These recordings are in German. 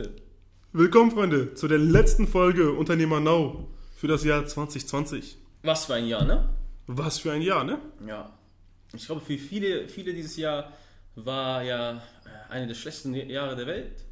bitte. Willkommen, Freunde, zu der letzten Folge Unternehmer Now für das Jahr 2020. Was für ein Jahr, ne? Was für ein Jahr, ne? Ja. Ich glaube, für viele, viele dieses Jahr war ja äh, eine der schlechtesten Jahre der Welt.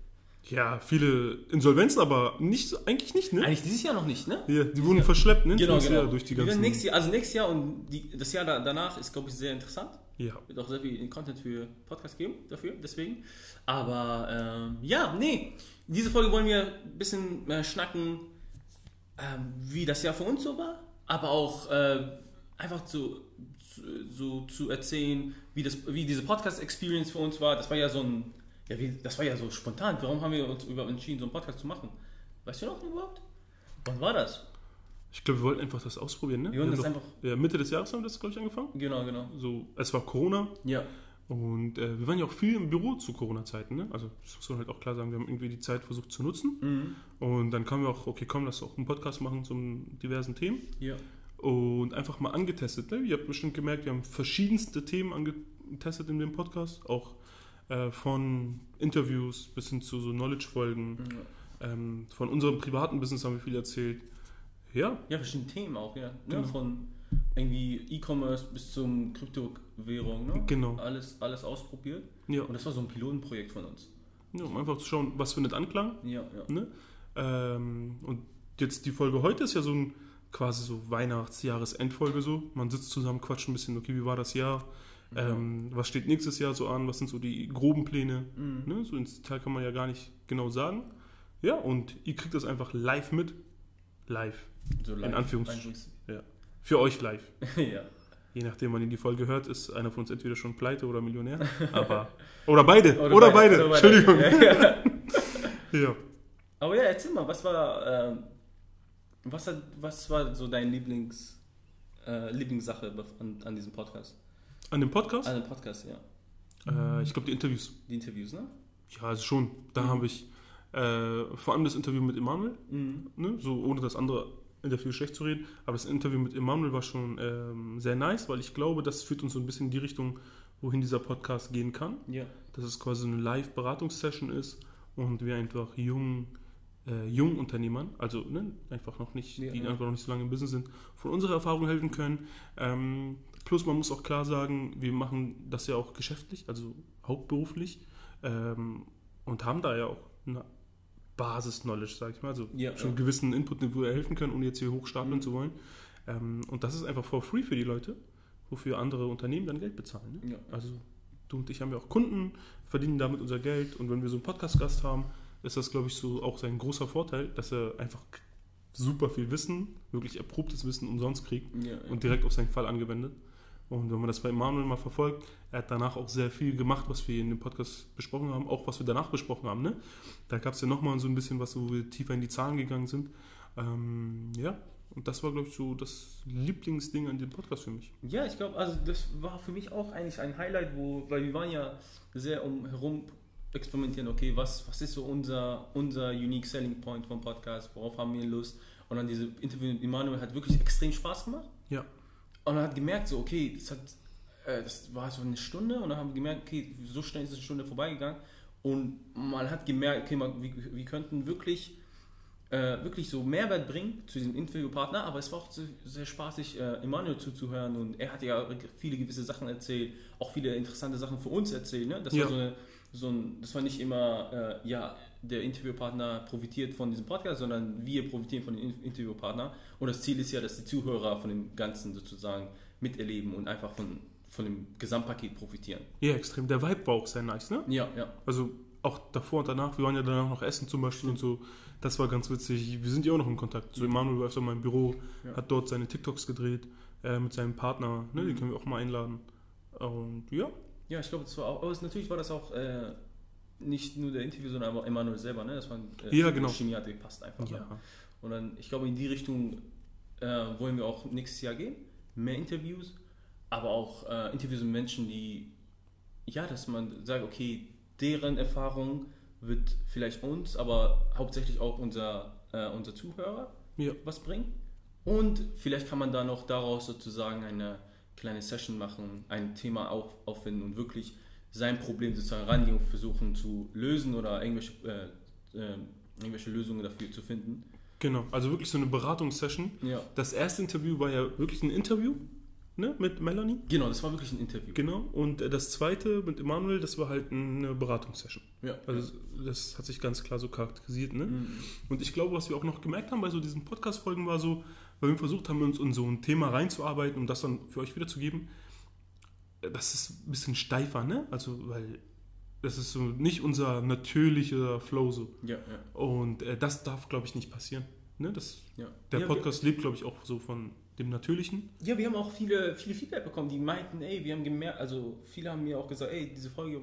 Ja, viele Insolvenzen, aber nicht, eigentlich nicht, ne? Eigentlich dieses Jahr noch nicht, ne? Ja, die wurden verschleppt, ne? Genau, genau. Jahr durch die ganzen. nächstes Jahr, also nächstes Jahr und die, das Jahr da, danach ist, glaube ich, sehr interessant. Ja. Wird auch sehr viel Content für Podcast geben dafür, deswegen. Aber ähm, ja, nee, in dieser Folge wollen wir ein bisschen äh, schnacken, ähm, wie das Jahr für uns so war, aber auch äh, einfach zu, zu, so zu erzählen, wie, das, wie diese Podcast-Experience für uns war. Das war ja so ein, ja, wie, das war ja so spontan. Warum haben wir uns überhaupt entschieden, so einen Podcast zu machen? Weißt du noch überhaupt? Wann war das? Ich glaube, wir wollten einfach das ausprobieren, ne? Wir wollten das doch- einfach- Ja, Mitte des Jahres haben wir das, glaube ich, angefangen. Genau, genau. So, es war Corona Ja. und äh, wir waren ja auch viel im Büro zu Corona-Zeiten, ne? Also, das muss man halt auch klar sagen, wir haben irgendwie die Zeit versucht zu nutzen. Mhm. Und dann kamen wir auch, okay, komm, lass auch einen Podcast machen zu diversen Themen. Ja. und einfach mal angetestet. Ne? Ihr habt bestimmt gemerkt, wir haben verschiedenste Themen angetestet in dem Podcast, auch äh, von Interviews bis hin zu so Knowledge-Folgen. Ähm, von unserem privaten Business haben wir viel erzählt. Ja, Ja, verschiedene Themen auch, ja. Ne? Genau. Von irgendwie E-Commerce bis zum Kryptowährung, ne? Genau. Alles, alles ausprobiert. ja. Und das war so ein Pilotenprojekt von uns. ja, um einfach zu schauen, was findet Anklang. Ja, ja. Ne? Ähm, und jetzt die Folge heute ist ja so ein quasi so Weihnachts-Jahresendfolge so. Man sitzt zusammen, quatscht ein bisschen, okay, wie war das Jahr? Ähm, was steht nächstes Jahr so an? Was sind so die groben Pläne? Mhm. Ne? So ins Detail kann man ja gar nicht genau sagen. Ja, und ihr kriegt das einfach live mit. Live. So In live- Anführungs- Ja. Für euch live. ja. Je nachdem, wann ihr die Folge hört, ist einer von uns entweder schon pleite oder Millionär. Aber. Oder beide. Oder, beide. oder beide. Entschuldigung. Ja, ja. Ja. Aber ja, erzähl mal, was war, ähm, was, hat, was war so dein Lieblings, äh, Lieblingssache an, an diesem Podcast? An dem Podcast? An dem Podcast, ja. Äh, ich glaube, die Interviews. Die Interviews, ne? Ja, also schon. Da habe ich äh, vor allem das Interview mit Emanuel, Mhm. ne? so ohne das andere Interview schlecht zu reden, aber das Interview mit Emanuel war schon ähm, sehr nice, weil ich glaube, das führt uns so ein bisschen in die Richtung, wohin dieser Podcast gehen kann. Ja. Dass es quasi eine Live-Beratungssession ist und wir einfach jungen, äh, jungen Unternehmern, also ne, einfach noch nicht, Ja, die ja. einfach noch nicht so lange im Business sind, von unserer Erfahrung helfen können. Ähm, plus man muss auch klar sagen, wir machen das ja auch geschäftlich, also hauptberuflich ähm, und haben da ja auch eine Basis-Knowledge, sag ich mal, also Ja, schon ja. gewissen Input, helfen können, ohne jetzt hier hochstapeln Mhm. zu wollen. Ähm, und das ist einfach for free für die Leute, wofür andere Unternehmen dann Geld bezahlen. Ne? Ja. Also du und ich haben ja auch Kunden, verdienen damit unser Geld und wenn wir so einen Podcast-Gast haben, ist das, glaube ich, so auch sein großer Vorteil, dass er einfach super viel Wissen, wirklich erprobtes Wissen umsonst kriegt und direkt auf seinen Fall angewendet. Und wenn man das bei Manuel mal verfolgt, er hat danach auch sehr viel gemacht, was wir in dem Podcast besprochen haben, auch was wir danach besprochen haben. Ne? Da gab es ja nochmal so ein bisschen was, wo wir tiefer in die Zahlen gegangen sind. Ähm, ja, und das war, glaube ich, so das Lieblingsding an dem Podcast für mich. Ja, ich glaube, also das war für mich auch eigentlich ein Highlight, wo, weil wir waren ja sehr umherum experimentieren, okay, was, was ist so unser, unser Unique Selling Point vom Podcast, worauf haben wir Lust? Und dann diese Interview mit Emanuel hat wirklich extrem Spaß gemacht. Ja, Und man hat gemerkt, so, okay, das, hat, äh, das war so eine Stunde und dann haben wir gemerkt, okay, so schnell ist eine Stunde vorbeigegangen. Und man hat gemerkt, okay, man, wir, wir könnten wirklich, äh, wirklich so Mehrwert bringen zu diesem Interviewpartner, aber es war auch sehr, sehr spaßig, äh, Emanuel zuzuhören und er hat ja viele gewisse Sachen erzählt, auch viele interessante Sachen für uns erzählt. Ne? Das, Ja. war so eine, so ein, das war nicht immer, äh, ja, der Interviewpartner profitiert von diesem Podcast, sondern wir profitieren von dem In- Interviewpartner. Und das Ziel ist ja, dass die Zuhörer von dem Ganzen sozusagen miterleben und einfach von, von dem Gesamtpaket profitieren. ja, extrem. Der Vibe war auch sehr nice, ne? Ja, ja. Also auch davor und danach, wir waren ja danach noch essen zum Beispiel und so. Das war ganz witzig. Wir sind ja auch noch in Kontakt. So Emanuel war öfter mal im Büro, Ja. hat dort seine TikToks gedreht äh, mit seinem Partner. Ne? Den Mhm. können wir auch mal einladen. Und ja, Ja, ich glaube, das war auch, aber es, natürlich war das auch äh, nicht nur der Interview, sondern aber Emanuel selber, ne? Das war äh, Ja, genau. Die Chemie hat gepasst einfach. Ne? ja. Und dann, ich glaube, in die Richtung äh, wollen wir auch nächstes Jahr gehen. Mehr Interviews, aber auch äh, Interviews mit Menschen, die, ja, dass man sagt, okay, deren Erfahrung wird vielleicht uns, aber hauptsächlich auch unser, äh, unser Zuhörer Ja. was bringen. Und vielleicht kann man da noch daraus sozusagen eine kleine Session machen, ein Thema auf, auffinden und wirklich sein Problem sozusagen rangehen und versuchen zu lösen oder irgendwelche äh, ähm, irgendwelche Lösungen dafür zu finden. Genau, also wirklich so eine Beratungssession. Ja. Das erste Interview war ja wirklich ein Interview ne, mit Melanie. Genau, das war wirklich ein Interview. Genau. Und äh, das zweite mit Emanuel, das war halt eine Beratungssession. Ja. Also das hat sich ganz klar so charakterisiert. Ne? Mhm. Und ich glaube, was wir auch noch gemerkt haben bei so diesen Podcast-Folgen war so, weil wir versucht haben, uns in so ein Thema reinzuarbeiten, um das dann für euch wiederzugeben, äh, das ist ein bisschen steifer, ne? Also, weil das ist so nicht unser natürlicher Flow so. Ja, ja. Und äh, das darf, glaube ich, nicht passieren. Ne? Das, ja. der ja, Podcast lebt, glaube ich, auch so von dem Natürlichen. Wir, ja, wir haben auch viele, viele Feedback bekommen, die meinten, ey, wir haben gemerkt, also viele haben mir auch gesagt, ey, diese Folge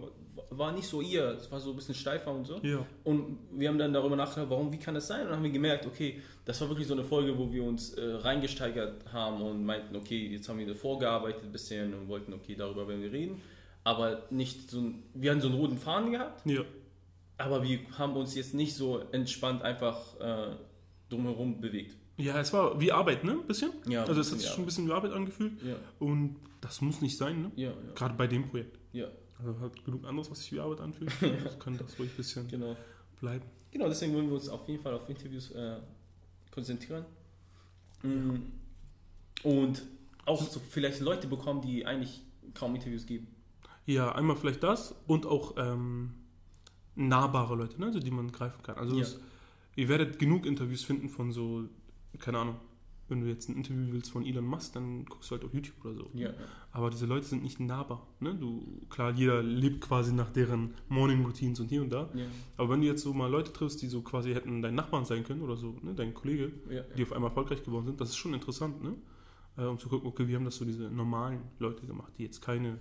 war, nicht so ihr, es war so ein bisschen steifer und so. Ja. Und wir haben dann darüber nachgedacht, warum, wie kann das sein? Und dann haben wir gemerkt, okay, das war wirklich so eine Folge, wo wir uns äh, reingesteigert haben und meinten, okay, jetzt haben wir vorgearbeitet ein bisschen und wollten, okay, darüber werden wir reden. Aber nicht so ein, wir hatten so einen roten Faden gehabt, Ja. aber wir haben uns jetzt nicht so entspannt einfach äh, drumherum bewegt. Ja, es war wie Arbeit, ne? Ein bisschen. Ja, also es hat sich schon ein bisschen wie Arbeit angefühlt. Ja, Und das muss nicht sein, ne? ja, ja. Gerade bei dem Projekt. ja Also hat genug anderes, was sich wie Arbeit anfühlt. Das kann das ruhig ein bisschen genau. bleiben. Genau, deswegen wollen wir uns auf jeden Fall auf Interviews äh, konzentrieren. Mhm. Und auch so vielleicht Leute bekommen, die eigentlich kaum Interviews geben. Ja, einmal vielleicht das und auch ähm, nahbare Leute, ne? also die man greifen kann. Also Ja. es, ihr werdet genug Interviews finden von so, keine Ahnung, wenn du jetzt ein Interview willst von Elon Musk, dann guckst du halt auf YouTube oder so. Ja, Aber diese Leute sind nicht nahbar. Ne? Du, klar, jeder lebt quasi nach deren Morning Routines und hier und da. ja, Aber wenn du jetzt so mal Leute triffst, die so quasi hätten dein Nachbarn sein können oder so, ne? dein Kollege, ja. die auf einmal erfolgreich geworden sind, das ist schon interessant, ne? Äh, um zu gucken, okay, wie haben das so diese normalen Leute gemacht, die jetzt keine,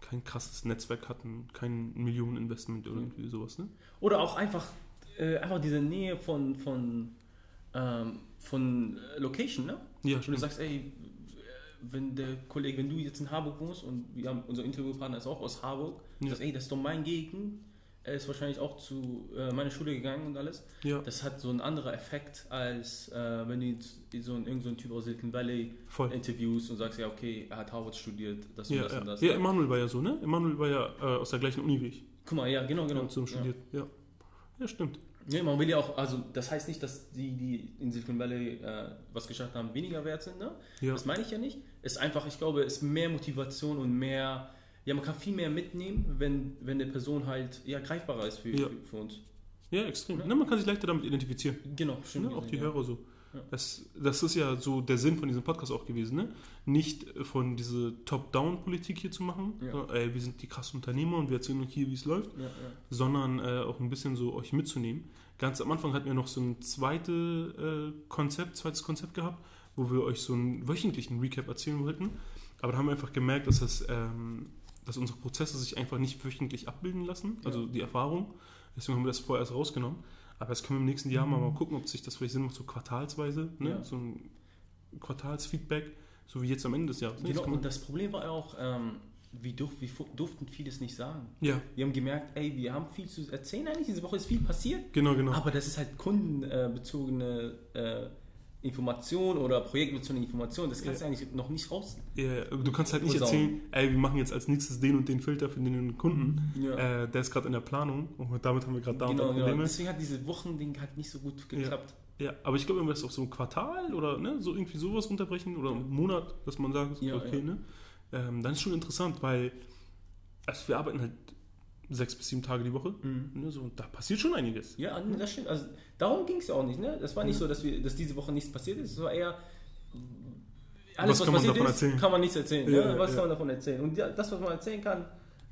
kein krasses Netzwerk hatten, kein Millioneninvestment oder irgendwie sowas, ne? Oder auch einfach, äh, einfach diese Nähe von, von, ähm, von äh, Location, ne? Ja, Und du stimmt. sagst, ey, wenn der Kollege, wenn du jetzt in Hamburg wohnst und wir haben, unser Interviewpartner ist auch aus Hamburg, du Ja. sagst, ey, das ist doch mein Gegend, er ist wahrscheinlich auch zu äh, meiner Schule gegangen und alles. Ja, Das hat so einen anderen Effekt, als äh, wenn du jetzt so einen, irgend so einen Typ aus Silicon Valley voll. interviewst und sagst, ja, okay, er hat Harvard studiert, das und Ja, das ja. und das. ja, Emanuel war ja so, ne? Emanuel war ja äh, aus der gleichen Uni wie ich. Guck mal, ja, genau, genau. Hat so studiert. Ja. ja, stimmt. Ja, man will ja auch, also das heißt nicht, dass die, die in Silicon Valley äh, was geschafft haben, weniger wert sind, ne? Ja. Das meine ich ja nicht. Es ist einfach, ich glaube, es ist mehr Motivation und mehr, ja, man kann viel mehr mitnehmen, wenn, wenn eine Person halt ja, greifbarer ist für, Ja. für, für uns. Ja, extrem. Ja. Ne? Man kann sich leichter damit identifizieren. Genau, stimmt. Ne? Auch die ja. Hörer so. Das, das ist ja so der Sinn von diesem Podcast auch gewesen, ne? Nicht von diese Top-Down-Politik hier zu machen, Ja. so, ey, wir sind die krassen Unternehmer und wir erzählen euch hier, wie es läuft, Ja, ja. sondern äh, auch ein bisschen so euch mitzunehmen. Ganz am Anfang hatten wir noch so ein zweites äh, Konzept, zweites Konzept gehabt, wo wir euch so einen wöchentlichen Recap erzählen wollten. Aber da haben wir einfach gemerkt, dass, das, ähm, dass unsere Prozesse sich einfach nicht wöchentlich abbilden lassen, also die Erfahrung. Deswegen haben wir das vorher erst rausgenommen. Aber das können wir im nächsten Jahr mal, mal gucken, ob sich das vielleicht Sinn macht, so quartalsweise, ne? Ja. so ein Quartalsfeedback, so wie jetzt am Ende des Jahres. Ne? Genau, Das und das Problem war auch, ähm, wir, durf, wir durften vieles nicht sagen. ja, Wir haben gemerkt, ey, wir haben viel zu erzählen eigentlich, diese Woche ist viel passiert, genau, genau. aber das ist halt kundenbezogene äh, Information oder projektbezogene Information, das kannst du eigentlich noch nicht raus. Ja, du kannst halt nicht erzählen, ey, wir machen jetzt als nächstes den und den Filter für den und den Kunden. Ja. Äh, der ist gerade in der Planung und damit haben wir gerade da und da genau, genau. Probleme. Deswegen hat diese Wochending halt nicht so gut geklappt. Ja, aber ich glaube, wenn wir das auf so ein Quartal oder ne, so irgendwie sowas runterbrechen oder einen Monat, dass man sagt, Ja, okay, ja. ne, ähm, dann ist schon interessant, weil also wir arbeiten halt sechs bis sieben Tage die Woche. Mhm. Ne, so, und da passiert schon einiges. Ja, das stimmt. Also, darum ging es ja auch nicht. Ne? Das war nicht so, dass, wir, dass diese Woche nichts passiert ist. Es war eher, alles, Was was, kann man passiert davon ist, erzählen? kann man nichts erzählen. Ja, ne? Was ja. kann man davon erzählen? Und ja, das, was man erzählen kann,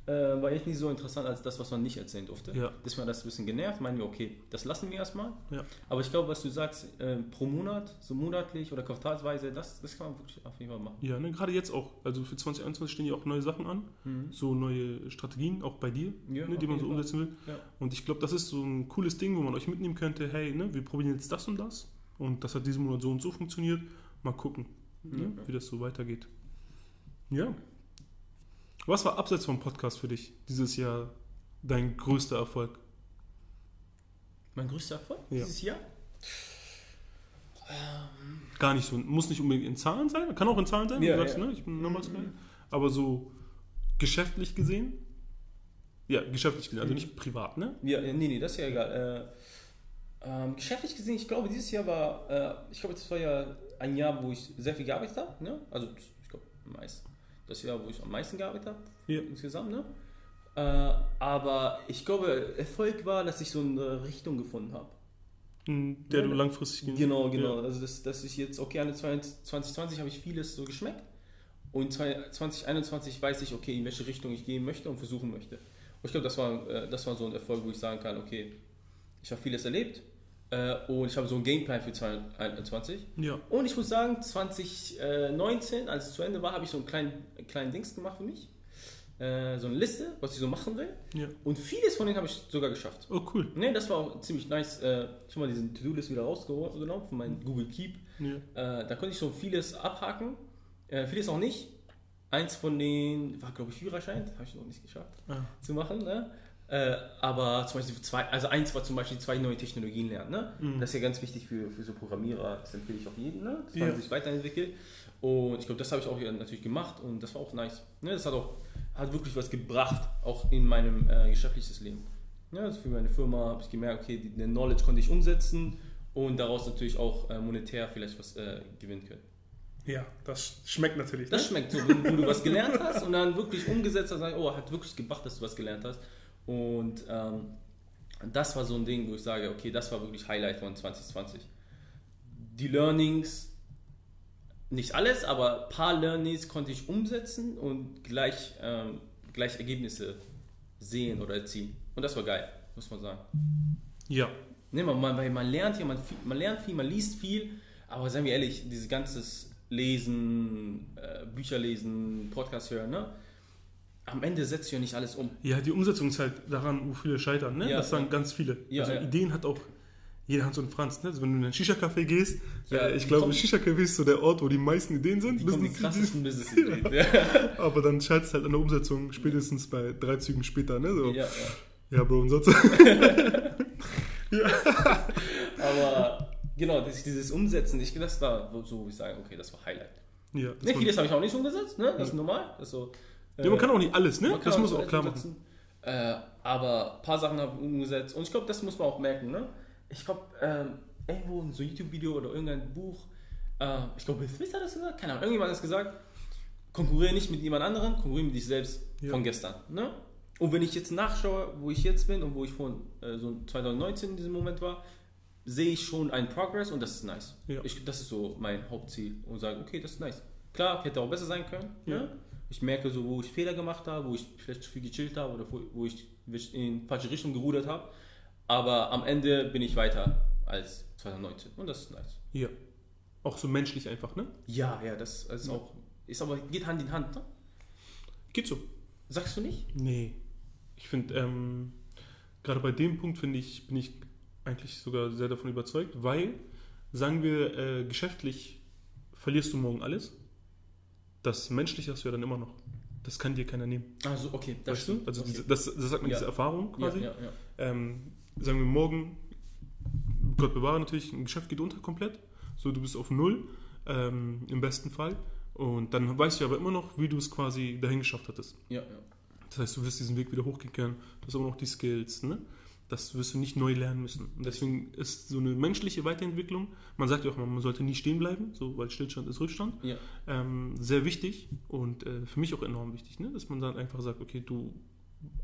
äh, war echt nicht so interessant als das, was man nicht erzählen durfte. Ja. Deswegen hat das ein bisschen genervt. Meinen wir, okay, das lassen wir erstmal. Ja. Aber ich glaube, was du sagst, äh, pro Monat, so monatlich oder quartalsweise, das, das kann man wirklich auf jeden Fall machen. Ja, ne, gerade jetzt auch. Also für 2021 stehen ja auch neue Sachen an, so neue Strategien, auch bei dir, Ja, ne, die man so Fall. umsetzen will. Und ich glaube, das ist so ein cooles Ding, wo man euch mitnehmen könnte, hey, ne, wir probieren jetzt das und das und das hat diesen Monat so und so funktioniert. Mal gucken, ne, Ja. wie das so weitergeht. Ja. Was war abseits vom Podcast für dich dieses Jahr dein größter Erfolg? Mein größter Erfolg Ja. dieses Jahr? Gar nicht so, muss nicht unbedingt in Zahlen sein, kann auch in Zahlen sein, Ja, du sagst, ja. ne, ich bin Guy. aber so geschäftlich gesehen, ja, geschäftlich gesehen, also nicht privat, ne? Ja, äh, nee, nee, das ist ja egal. Ähm, geschäftlich gesehen, ich glaube, dieses Jahr war, äh, ich glaube, das war ja ein Jahr, wo ich sehr viel gearbeitet habe. Ne? Also, ich glaube, meist, das Jahr, wo ich am meisten gearbeitet habe, Ja. insgesamt. Ne? Äh, aber ich glaube, Erfolg war, dass ich so eine Richtung gefunden habe. In der Ja, du langfristig gehen Genau, genau. Ja. Also, das, dass ich jetzt, okay, an 2020 habe ich vieles so geschmeckt. Und 2021 weiß ich, okay, in welche Richtung ich gehen möchte und versuchen möchte. Und ich glaube, das war, äh, das war so ein Erfolg, wo ich sagen kann, okay, ich habe vieles erlebt und ich habe so einen Gameplan für 2021. Ja. Und ich muss sagen, 2019, als es zu Ende war, habe ich so einen kleinen, kleinen Dings gemacht für mich. Äh, so eine Liste, was ich so machen will. Ja. Und vieles von denen habe ich sogar geschafft. Oh, cool. Ne, das war auch ziemlich nice. Äh, ich habe mal diesen To-Do-List wieder rausgenommen von meinem Google Keep. Ja. Äh, da konnte ich schon vieles abhaken, äh, vieles auch nicht. Eins von denen war, glaube ich, Führerschein, habe ich noch nicht geschafft Ah. zu machen. Ne? Äh, aber zum Beispiel zwei, also eins war zum Beispiel zwei neue Technologien lernen. Ne? Mhm. Das ist ja ganz wichtig für, für so Programmierer, das empfehle ich auch jedem, ne? dass Ja. man sich weiterentwickelt. Und ich glaube, das habe ich auch hier natürlich gemacht und das war auch nice. Ne? Das hat auch hat wirklich was gebracht, auch in meinem äh, geschäftliches Leben. Ja, also für meine Firma habe ich gemerkt, okay, die, den Knowledge konnte ich umsetzen und daraus natürlich auch äh, monetär vielleicht was äh, gewinnen können. ja, das schmeckt natürlich. Das ne? schmeckt so, wenn, du was gelernt hast und dann wirklich umgesetzt hast, oh, hat wirklich gebracht, dass du was gelernt hast. Und ähm, das war so ein Ding, wo ich sage, okay, das war wirklich Highlight von 2020. Die Learnings, nicht alles, aber ein paar Learnings konnte ich umsetzen und gleich, ähm, gleich Ergebnisse sehen oder erzielen. Und das war geil, muss man sagen. Ja. Ne, man, man, weil man lernt hier, man, man lernt viel, man liest viel, aber seien wir ehrlich, dieses ganze Lesen, äh, Bücher lesen, Podcast hören, ne? Am Ende setzt du ja nicht alles um. Ja, die Umsetzung ist halt daran, wo viele scheitern, ne? Ja, das sagen ja. ganz viele. Ja, also ja. Ideen hat auch jeder Hans und Franz, ne? Also wenn du in ein Shisha-Café gehst, Ja, äh, ich glaube, Shisha-Café ist so der Ort, wo die meisten Ideen sind. Die kommen die Business- krassesten Business-Ideen. Ja. Aber dann scheitert es halt an der Umsetzung spätestens bei drei Zügen später, ne? So, ja. Ja, Bro, und sonst. ja. Aber genau, dieses, dieses Umsetzen, ich, das war so, wo ich sage, okay, das war Highlight. ja, Ne, vieles habe ich auch nicht umgesetzt, ne? Das ist normal. Das ist so, ja, man kann auch nicht alles, ne? Das muss auch klar machen. Äh, aber ein paar Sachen habe ich umgesetzt und ich glaube, das muss man auch merken. Ne? Ich glaube, ähm, irgendwo in so ein YouTube-Video oder irgendein Buch, äh, ich glaube, Bill Smith hat das gesagt, keine Ahnung, irgendjemand hat das gesagt, konkurriere nicht mit jemand anderem, konkurriere mit dich selbst Ja. von gestern. Ne? Und wenn ich jetzt nachschaue, wo ich jetzt bin und wo ich von äh, so 2019 in diesem Moment war, sehe ich schon einen Progress und das ist nice. Ja. Ich, das ist so mein Hauptziel und sage, okay, das ist nice. Klar, hätte auch besser sein können. Ne? Ich merke so, wo ich Fehler gemacht habe, wo ich vielleicht zu viel gechillt habe oder wo, ich in falsche Richtung gerudert habe. Aber am Ende bin ich weiter als 2019 und das ist nice. Ja. Auch so menschlich einfach, ne? Ja, ja, das ist auch, ist aber, geht Hand in Hand, ne? Geht so. Sagst du nicht? Nee. Ich finde, ähm, gerade bei dem Punkt finde ich, bin ich eigentlich sogar sehr davon überzeugt, weil, sagen wir, äh, geschäftlich verlierst du morgen alles. Das Menschliche hast du ja dann immer noch. Das kann dir keiner nehmen. Also, okay, das weißt du? stimmt. Also okay. diese, das, das sagt man, Ja. diese Erfahrung quasi. Ja, ja. Ähm, sagen wir morgen, Gott bewahre natürlich, ein Geschäft geht unter komplett. So, du bist auf Null, ähm, im besten Fall. Und dann weißt du aber immer noch, wie du es quasi dahin geschafft hattest. ja, ja. Das heißt, du wirst diesen Weg wieder hochgehen können. Du hast aber noch die Skills, ne? Das wirst du nicht neu lernen müssen. Und deswegen ist so eine menschliche Weiterentwicklung, man sagt ja auch mal, man sollte nie stehen bleiben, so, weil Stillstand ist Rückstand, ja. ähm, sehr wichtig und äh, für mich auch enorm wichtig, ne? dass man dann einfach sagt, okay, du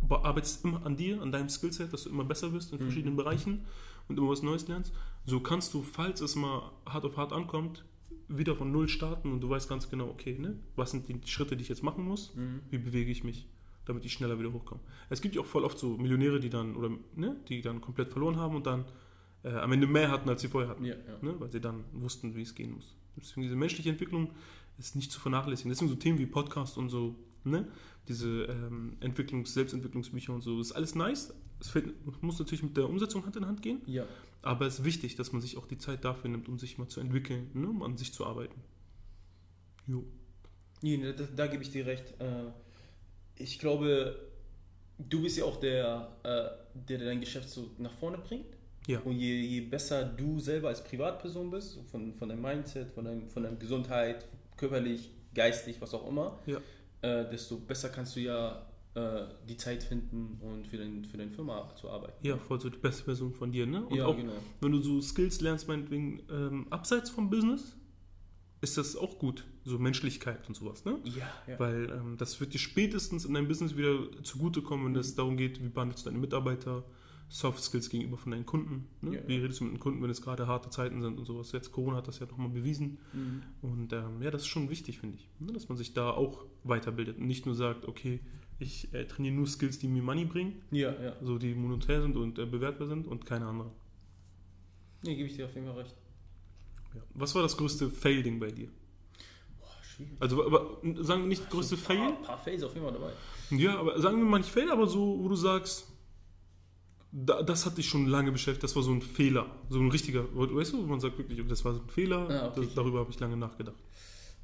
arbeitest immer an dir, an deinem Skillset, dass du immer besser wirst in Mhm. verschiedenen Bereichen und immer was Neues lernst. So kannst du, falls es mal hart auf hart ankommt, wieder von Null starten und du weißt ganz genau, okay, ne? was sind die Schritte, die ich jetzt machen muss, Mhm. wie bewege ich mich, damit ich schneller wieder hochkomme. Es gibt ja auch voll oft so Millionäre, die dann, oder, ne, die dann komplett verloren haben und dann äh, am Ende mehr hatten, als sie vorher hatten Ja, ja. ne, weil sie dann wussten, wie es gehen muss. Deswegen diese menschliche Entwicklung ist nicht zu vernachlässigen. Deswegen so Themen wie Podcast und so, ne, diese ähm, Entwicklungs-, Selbstentwicklungsbücher und so, ist alles nice. Es fällt, muss natürlich mit der Umsetzung Hand in Hand gehen, ja. aber es ist wichtig, dass man sich auch die Zeit dafür nimmt, um sich mal zu entwickeln, ne, um an sich zu arbeiten. Jo. Nee, da, da gebe ich dir recht. Äh, Ich glaube, du bist ja auch der, äh, der dein Geschäft so nach vorne bringt. Ja. Und je, je besser du selber als Privatperson bist, von, von deinem Mindset, von, deinem, von deiner Gesundheit, körperlich, geistig, was auch immer, Ja. äh, desto besser kannst du ja äh, die Zeit finden und für, dein, für deine Firma zu arbeiten. Ja, voll so die beste Version von dir, ne? Und ja, auch, genau. wenn du so Skills lernst, meinetwegen ähm, abseits vom Business, ist das auch gut. So Menschlichkeit und sowas, ne? Ja, ja. Weil ähm, das wird dir spätestens in deinem Business wieder zugutekommen, wenn Mhm. es darum geht, wie behandelst du deine Mitarbeiter, Soft Skills gegenüber von deinen Kunden. Ne? Ja, wie ja. redest du mit den Kunden, wenn es gerade harte Zeiten sind und sowas. Jetzt Corona hat das ja nochmal bewiesen. Mhm. Und ähm, ja, das ist schon wichtig, finde ich. Ne? Dass man sich da auch weiterbildet und nicht nur sagt, okay, ich äh, trainiere nur Skills, die mir Money bringen, Ja, ja. so die monetär sind und äh, bewertbar sind und keine anderen. Nee, gebe ich dir auf jeden Fall recht. Ja. Was war das größte Fail-Ding bei dir? Boah, schwierig. Also aber, sagen wir nicht größte Ein Fail? paar, paar Fails auf jeden Fall dabei. Ja, aber sagen wir mal nicht Fail, aber so, wo du sagst, da, das hat dich schon lange beschäftigt, das war so ein Fehler, so ein richtiger, weißt du, man sagt wirklich, das war so ein Fehler, Ah, okay. das, darüber habe ich lange nachgedacht.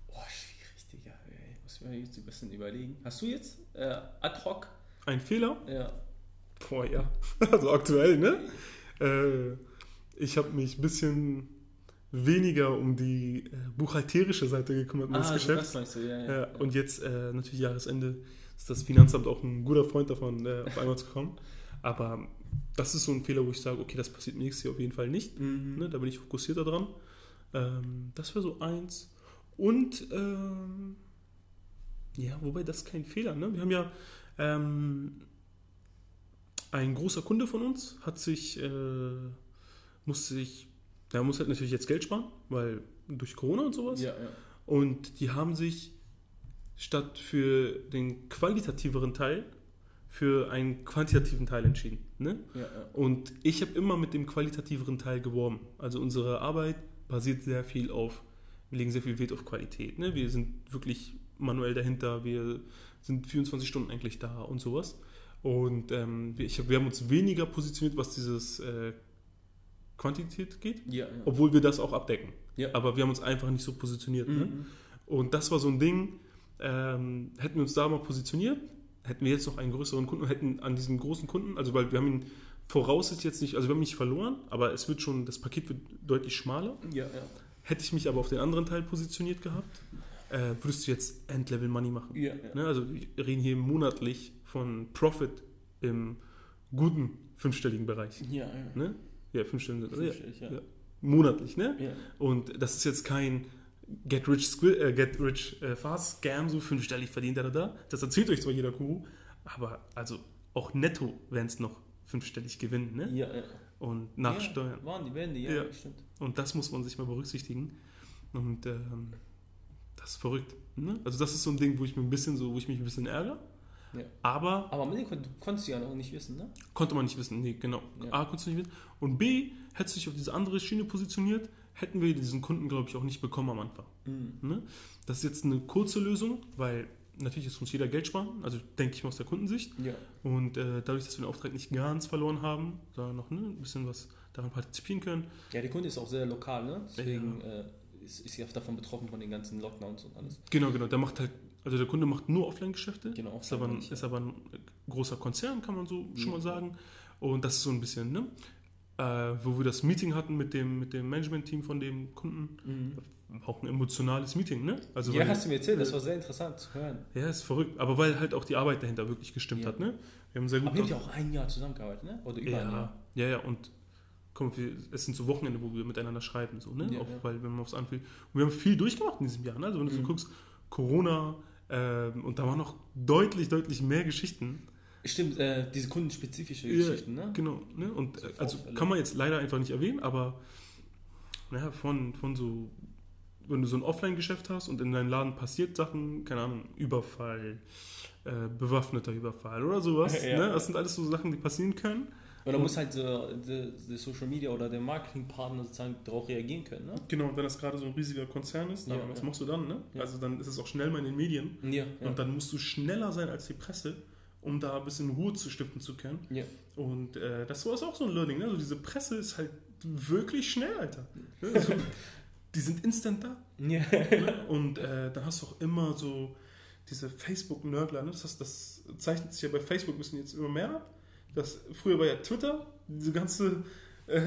Boah, schwierig, Digga. Ey. Muss mir jetzt ein bisschen überlegen. Hast du jetzt äh, ad hoc? Ein Fehler? Ja. Boah, ja. Also aktuell, ne? Äh, ich habe mich ein bisschen weniger um die äh, buchhalterische Seite gekümmert Ah, so Geschäfts. das meinst du, ja, ja. Ja, und jetzt äh, natürlich Jahresende ist das Finanzamt auch ein guter Freund davon, äh, auf einmal zu kommen. Aber das ist so ein Fehler, wo ich sage, okay, das passiert nächstes Jahr auf jeden Fall nicht. Mhm. Ne, da bin ich fokussierter dran. Ähm, das wäre so eins. Und ähm, ja, wobei das kein Fehler. Ne? Wir haben ja ähm, ein großer Kunde von uns hat sich äh, muss sich, der muss halt natürlich jetzt Geld sparen, weil durch Corona und sowas. Ja, ja. Und die haben sich statt für den qualitativeren Teil für einen quantitativen Teil entschieden. Ne? ja, ja. Und ich habe immer mit dem qualitativeren Teil geworben. Also unsere Arbeit basiert sehr viel auf, wir legen sehr viel Wert auf Qualität. Ne? Wir sind wirklich manuell dahinter, wir sind 24 Stunden eigentlich da und sowas. Und ähm, wir, ich hab, wir haben uns weniger positioniert, was dieses äh, Quantität geht, Ja, ja. obwohl wir das auch abdecken. Ja. Aber wir haben uns einfach nicht so positioniert. Ne? Mhm. Und das war so ein Ding, ähm, hätten wir uns da mal positioniert, hätten wir jetzt noch einen größeren Kunden, hätten an diesem großen Kunden, also weil wir haben ihn voraussichtlich jetzt nicht, also wir haben ihn nicht verloren, aber es wird schon, das Paket wird deutlich schmaler. Hätte ich mich aber auf den anderen Teil positioniert gehabt, äh, würdest du jetzt Endlevel Money machen. Ne? Also wir reden hier monatlich von Profit im guten fünfstelligen Bereich. Ja, ja. Ne? Ja, fünfstelligen, Fünfstellig, ja. ja. monatlich, ne? Ja. Und das ist jetzt kein Get Rich, äh, Get Rich äh, Fast Scam, so fünfstellig verdient, da, da, da. Das erzählt euch zwar jeder Guru, aber also auch netto werden es noch fünfstellig gewinnen, ne? Ja, ja. Und nach ja, Steuern. Waren die, werden die, ja, Ja. stimmt. Und das muss man sich mal berücksichtigen. Und ähm, das ist verrückt. Ne? Also das ist so ein Ding, wo ich mir ein bisschen so, wo ich mich ein bisschen ärgere. Ja. Aber Aber dem kon konntest du ja noch nicht wissen, ne? konnte man nicht wissen. Nee, genau. Ja. A, konntest du nicht wissen. Und B, hättest du dich auf diese andere Schiene positioniert, hätten wir diesen Kunden, glaube ich, auch nicht bekommen am Anfang. Mhm. Ne? Das ist jetzt eine kurze Lösung, weil natürlich ist uns jeder Geld sparen, also denke ich mal aus der Kundensicht. Ja. Und äh, dadurch, dass wir den Auftrag nicht ganz verloren haben, sondern noch ne, ein bisschen was daran partizipieren können. Ja, der Kunde ist auch sehr lokal, ne? Deswegen äh, ist, ist ja davon betroffen von den ganzen Lockdowns und alles. Genau, genau. Der macht halt, also der Kunde macht nur Offline-Geschäfte. Genau, Ist aber, ein, ist aber ein großer Konzern, kann man so schon Ja. mal sagen. Und das ist so ein bisschen, ne? Äh, wo wir das Meeting hatten mit dem, mit dem Management-Team von dem Kunden. Auch ein emotionales Meeting, ne? Also ja, hast du mir erzählt, das war sehr interessant zu hören. Ja, ist verrückt. Aber weil halt auch die Arbeit dahinter wirklich gestimmt Ja. hat, ne? Wir haben sehr gut Aber ihr habt ja auch ein Jahr zusammengearbeitet, ne? Oder über ein ja, Jahr. ja, ja, und komm, es sind so Wochenende, wo wir miteinander schreiben, so, ne? Ja, auch ja. weil, wenn man aufs anfühlt. Und wir haben viel durchgemacht in diesem Jahr, ne? Also wenn du so Mhm. guckst, Corona, ähm, und da waren noch deutlich, deutlich mehr Geschichten. Stimmt, äh, diese kundenspezifische Ja, Geschichten, ne? Genau, ne? Und So äh, also Vorfälle. kann man jetzt leider einfach nicht erwähnen, aber naja, von, von so, wenn du so ein Offline-Geschäft hast und in deinem Laden passiert Sachen, keine Ahnung, Überfall, äh, bewaffneter Überfall oder sowas, Ja. ne? Das sind alles so Sachen, die passieren können. Und da muss halt so, die, die Social Media oder der Marketingpartner sozusagen darauf reagieren können, ne? Genau, wenn das gerade so ein riesiger Konzern ist, dann, Ja, was ja. machst du dann? Ne? Ja. Also dann ist es auch schnell mal in den Medien und dann musst du schneller sein als die Presse, um da ein bisschen Ruhe zu stiften zu können. ja. Und äh, das war auch so ein Learning. Ne? Also diese Presse ist halt wirklich schnell, Alter. Ne? Also, die sind instant da. Ja. Ne? Und äh, dann hast du auch immer so diese Facebook-Nörgler. Ne? Das, heißt, das zeichnet sich ja bei Facebook ein bisschen jetzt immer mehr ab. Das, früher war ja Twitter, diese ganze äh,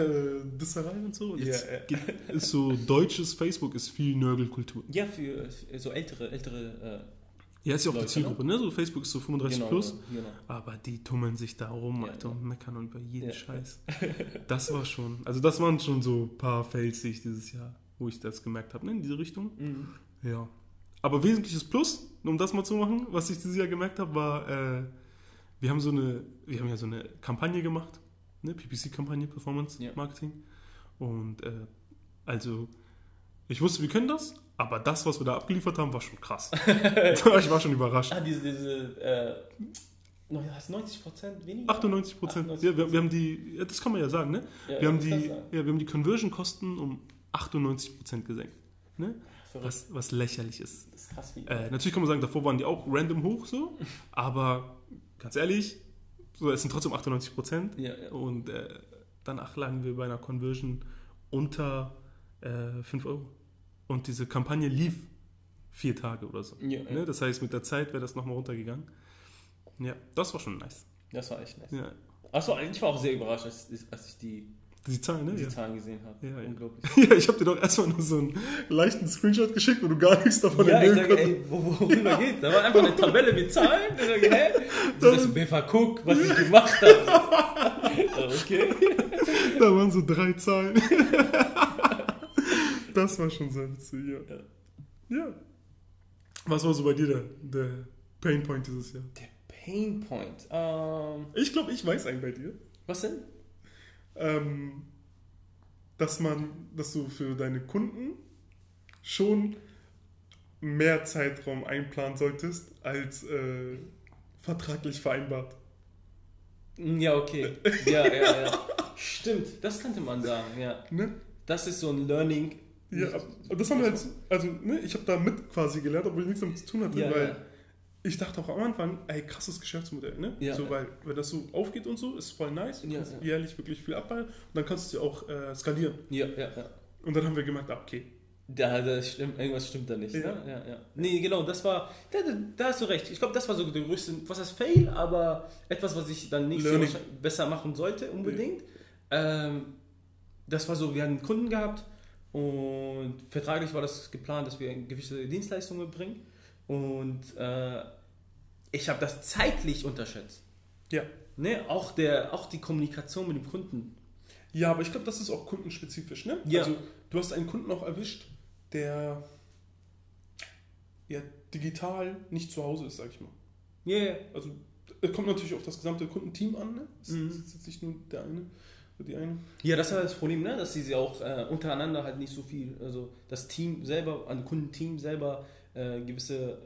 Disserei und so. Und jetzt Ja, ja. geht- ist so deutsches Facebook ist viel Nörgelkultur. Ja, für äh, so ältere, ältere Ja, ist ja auch Leute, die Zielgruppe, ne? So Facebook ist so 35 Genau, plus. genau. Aber die tummeln sich da rum, Ja, Alter, ja. und meckern über jeden Ja. Scheiß. Das war schon, also das waren schon so ein paar Fails, die ich dieses Jahr, wo ich das gemerkt habe, ne? In diese Richtung. Mhm. Ja. Aber wesentliches Plus, um das mal zu machen, was ich dieses Jahr gemerkt habe, war, äh, wir haben so eine, wir haben ja so eine Kampagne gemacht, ne? PPC-Kampagne, Performance Ja. Marketing. Und äh, also, ich wusste, wir können das, aber das, was wir da abgeliefert haben, war schon krass. ich war schon überrascht. Ah, diese, diese, äh, noch- hast 90 Prozent weniger? 98 Prozent. 98%. Ja, wir, wir haben die, ja, das kann man ja sagen, ne? Ja, wir, haben die, ja, wir haben die Conversion-Kosten um 98 Prozent gesenkt. Ne? Was, was lächerlich ist. Das ist krass wie. Äh, natürlich kann man sagen, davor waren die auch random hoch so, aber ganz ehrlich, so, es sind trotzdem 98 Prozent ja, ja. und äh, danach lagen wir bei einer Conversion unter äh, 5 Euro. Und diese Kampagne lief vier Tage oder so. Ja. Ne? Das heißt, mit der Zeit wäre das nochmal runtergegangen. Ja, das war schon nice. Das war echt nice. Ja. Achso, ich war auch sehr überrascht, als, als ich die, Die Zahlen, ne? die Ja. Zahlen gesehen habe. Ja, ja. Unglaublich. ja, ich habe dir doch erstmal nur so einen leichten Screenshot geschickt, wo du gar nichts davon Ja, entnehmen sage, ey, wo, worüber geht? Da war einfach eine Tabelle mit Zahlen. Ich sage, hä? Das ist BV, guck, was ich gemacht habe. okay. Da waren so drei Zahlen. das war schon sehr witzig, ja. Ja. Was war so bei dir der, der Pain Point dieses Jahr? Der Pain Point. Ähm, Ich glaube, ich weiß einen bei dir. was denn? Ähm, dass man, dass du für deine Kunden schon mehr Zeitraum einplanen solltest als äh, vertraglich vereinbart. Ja, okay. Ja, ja, ja. Stimmt, das könnte man sagen, ja. Ne? Das ist so ein Learning. Ja, das haben wir jetzt, also ne, ich habe da mit quasi gelernt, obwohl ich nichts damit zu tun hatte, Ja, weil ja. Ich dachte auch am Anfang, ey, krasses Geschäftsmodell, ne? Ja, so, weil, wenn das so aufgeht und so, ist voll nice, du Ja, kannst ja. jährlich wirklich viel abballen und dann kannst du ja auch äh, skalieren. Ja, ja, ja. Und dann haben wir gemerkt, ah, okay, Da, das stimmt, irgendwas stimmt da nicht. Ja. Ne? Ja, ja. Nee, genau, das war, da, da, hast du recht. Ich glaube, das war so der größte, was heißt Fail, aber etwas, was ich dann nächstes Jahr Learning. besser machen sollte, unbedingt. Ähm, das war so, wir hatten einen Kunden gehabt und vertraglich war das geplant, dass wir gewisse Dienstleistungen bringen und äh, ich habe das zeitlich unterschätzt. ja. Ne? Auch, der, auch die Kommunikation mit dem Kunden. Ja, aber ich glaube, das ist auch kundenspezifisch, ne? Ja. Also, du hast einen Kunden auch erwischt, der ja digital nicht zu Hause ist, sag ich mal. Ja, yeah. Also, es kommt natürlich auf das gesamte Kundenteam an, ne? Es Mhm. ist jetzt nicht nur der eine oder die eine. Ja, das war das Problem, ne? dass sie sie auch äh, untereinander halt nicht so viel, also das Team selber, ein Kundenteam selber äh, gewisse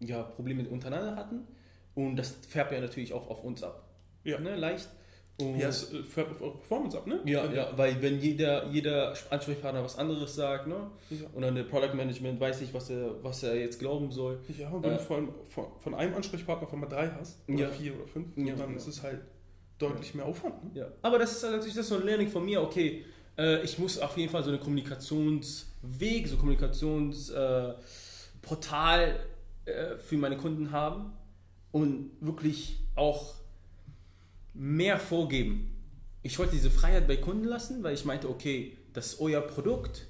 äh, ja, Probleme untereinander hatten und das färbt ja natürlich auch auf uns ab. Ja. Ne? Leicht. Und Ja, es äh, fährt auf eure Performance ab, ne? ja, Wenn- ja, weil wenn jeder, jeder Ansprechpartner was anderes sagt, ne? Ja. und dann der Product Management weiß nicht, was er, was er jetzt glauben soll. Ja, und wenn Äh. du vor allem von, von einem Ansprechpartner auf einmal drei hast, oder Ja. vier oder fünf, Ja. dann ist es halt deutlich mehr Aufwand. Ne? Ja. Aber das ist halt natürlich das ist so ein Learning von mir, okay, äh, ich muss auf jeden Fall so einen Kommunikationsweg, so Kommunikationsportal äh, äh, für meine Kunden haben und wirklich auch mehr vorgeben. Ich wollte diese Freiheit bei Kunden lassen, weil ich meinte, okay, das ist euer Produkt,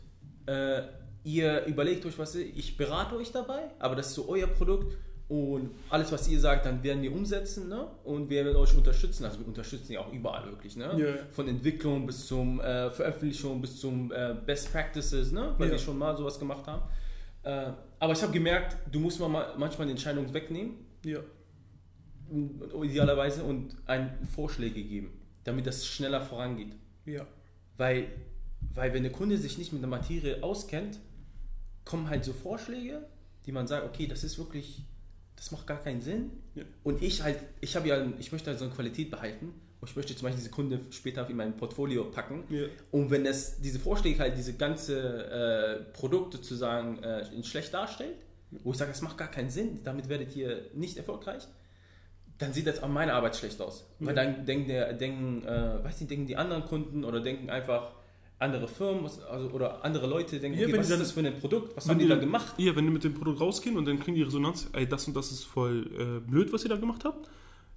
äh, ihr überlegt euch was, ich berate euch dabei, aber das ist so euer Produkt und alles, was ihr sagt, dann werden wir umsetzen ne? und wir werden euch unterstützen. Also wir unterstützen ja auch überall wirklich, ne? Ja. von Entwicklung bis zum äh, Veröffentlichung bis zum äh, Best Practices, ne? weil Ja. wir schon mal sowas gemacht haben. Äh, aber ich habe gemerkt, du musst mal manchmal die Entscheidung wegnehmen Ja. und- idealerweise und ein Vorschläge geben, damit das schneller vorangeht. Ja. Weil, weil wenn der Kunde sich nicht mit der Materie auskennt, kommen halt so Vorschläge, die man sagt, okay, das ist wirklich, das macht gar keinen Sinn. Ja. Und ich halt, ich habe ja, ich möchte halt so eine Qualität behalten. Und ich möchte zum Beispiel diese Kunde später in mein Portfolio packen. Ja. Und wenn das, diese Vorschläge halt diese ganze äh, Produkt sozusagen äh, schlecht darstellt, wo ich sage, das macht gar keinen Sinn, damit werdet ihr nicht erfolgreich, dann sieht das an meiner Arbeit schlecht aus. Weil Ja. dann denken, der, denken, äh, weiß nicht, denken die anderen Kunden oder denken einfach andere Firmen also, oder andere Leute denken, Ja, okay, wenn was ist dann- das für ein Produkt, was haben die die da gemacht? Ja, wenn die mit dem Produkt rausgehen und dann kriegen die Resonanz, ey, das und das ist voll äh, blöd, was ihr da gemacht habt,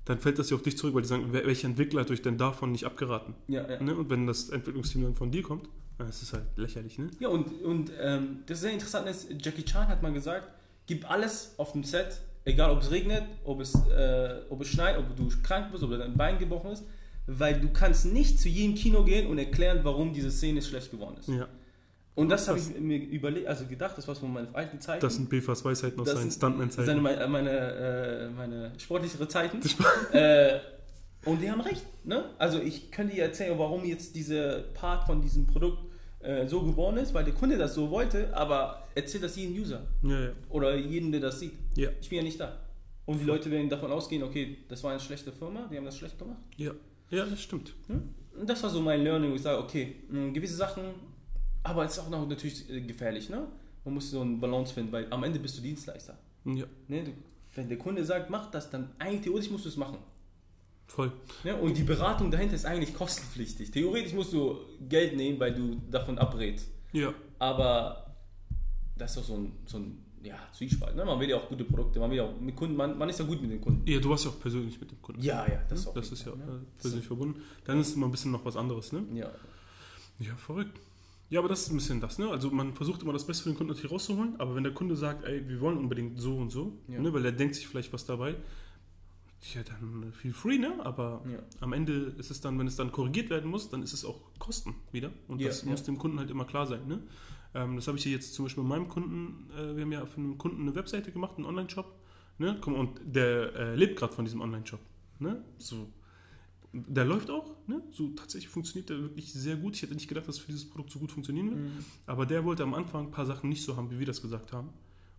dann fällt das ja auf dich zurück, weil die sagen, welcher Entwickler hat euch denn davon nicht abgeraten? Ja, ja. Ne? Und wenn das Entwicklungsteam dann von dir kommt, dann ist es halt lächerlich, ne? Ja, und, und ähm, das sehr interessant ist, Jackie Chan hat mal gesagt, gib alles auf dem Set, egal ob es regnet, ob es, äh, ob es schneit, ob du krank bist, ob dein Bein gebrochen ist, weil du kannst nicht zu jedem Kino gehen und erklären, warum diese Szene schlecht geworden ist. Ja. Und das habe ich mir überlegt, also gedacht, das war von meinen alten Zeiten. Das sind BFAs Weisheiten aus seinen Stuntman-Zeiten. Seine, meine, meine, äh, meine sportlichere Zeiten. äh, und die haben recht. Ne? Also ich könnte dir erzählen, warum jetzt dieser Part von diesem Produkt äh, so geworden ist, weil der Kunde das so wollte, aber erzählt das jedem User Ja, ja. oder jedem, der das sieht. Ja. Ich bin ja nicht da. Und die Leute werden davon ausgehen, okay, das war eine schlechte Firma, die haben das schlecht gemacht. Ja. Ja, das stimmt. Hm? Das war so mein Learning, wo ich sage, okay, mh, gewisse Sachen, aber es ist auch noch natürlich äh, gefährlich, ne? Man muss so einen Balance finden, weil am Ende bist du Dienstleister. Ja, Ne? Du, wenn der Kunde sagt, mach das, dann eigentlich theoretisch musst du es machen. voll. Ne? Und die Beratung dahinter ist eigentlich kostenpflichtig. Theoretisch musst du Geld nehmen, weil du davon abrätst. Ja. Aber das ist doch so ein, so ein ja, Zwiespalt. Ne? Man will ja auch gute Produkte, man will ja auch mit Kunden, man, man ist ja gut mit den Kunden. Ja, du warst ja auch persönlich mit dem Kunden. Ja, ja, das, auf das ist ja Fall, äh, ne? persönlich verbunden. Dann ist es immer ein bisschen noch was anderes, ne? Ja. Ja, verrückt. Ja, aber das ist ein bisschen das, ne? Also man versucht immer das Beste für den Kunden natürlich rauszuholen, aber wenn der Kunde sagt, ey, wir wollen unbedingt so und so, Ja. ne, weil er denkt sich vielleicht was dabei, ja, dann feel free, ne? Aber Ja. am Ende ist es dann, wenn es dann korrigiert werden muss, dann ist es auch Kosten wieder. Und Ja, das muss dem Kunden halt immer klar sein, ne? Ähm, das habe ich hier jetzt zum Beispiel bei meinem Kunden, äh, wir haben ja für einen Kunden eine Webseite gemacht, einen Online-Shop, ne? Und der äh, lebt gerade von diesem Online-Shop, ne? So. Der läuft auch, ne? So tatsächlich funktioniert der wirklich sehr gut. Ich hätte nicht gedacht, dass für dieses Produkt so gut funktionieren wird. Mhm. Aber der wollte am Anfang ein paar Sachen nicht so haben, wie wir das gesagt haben.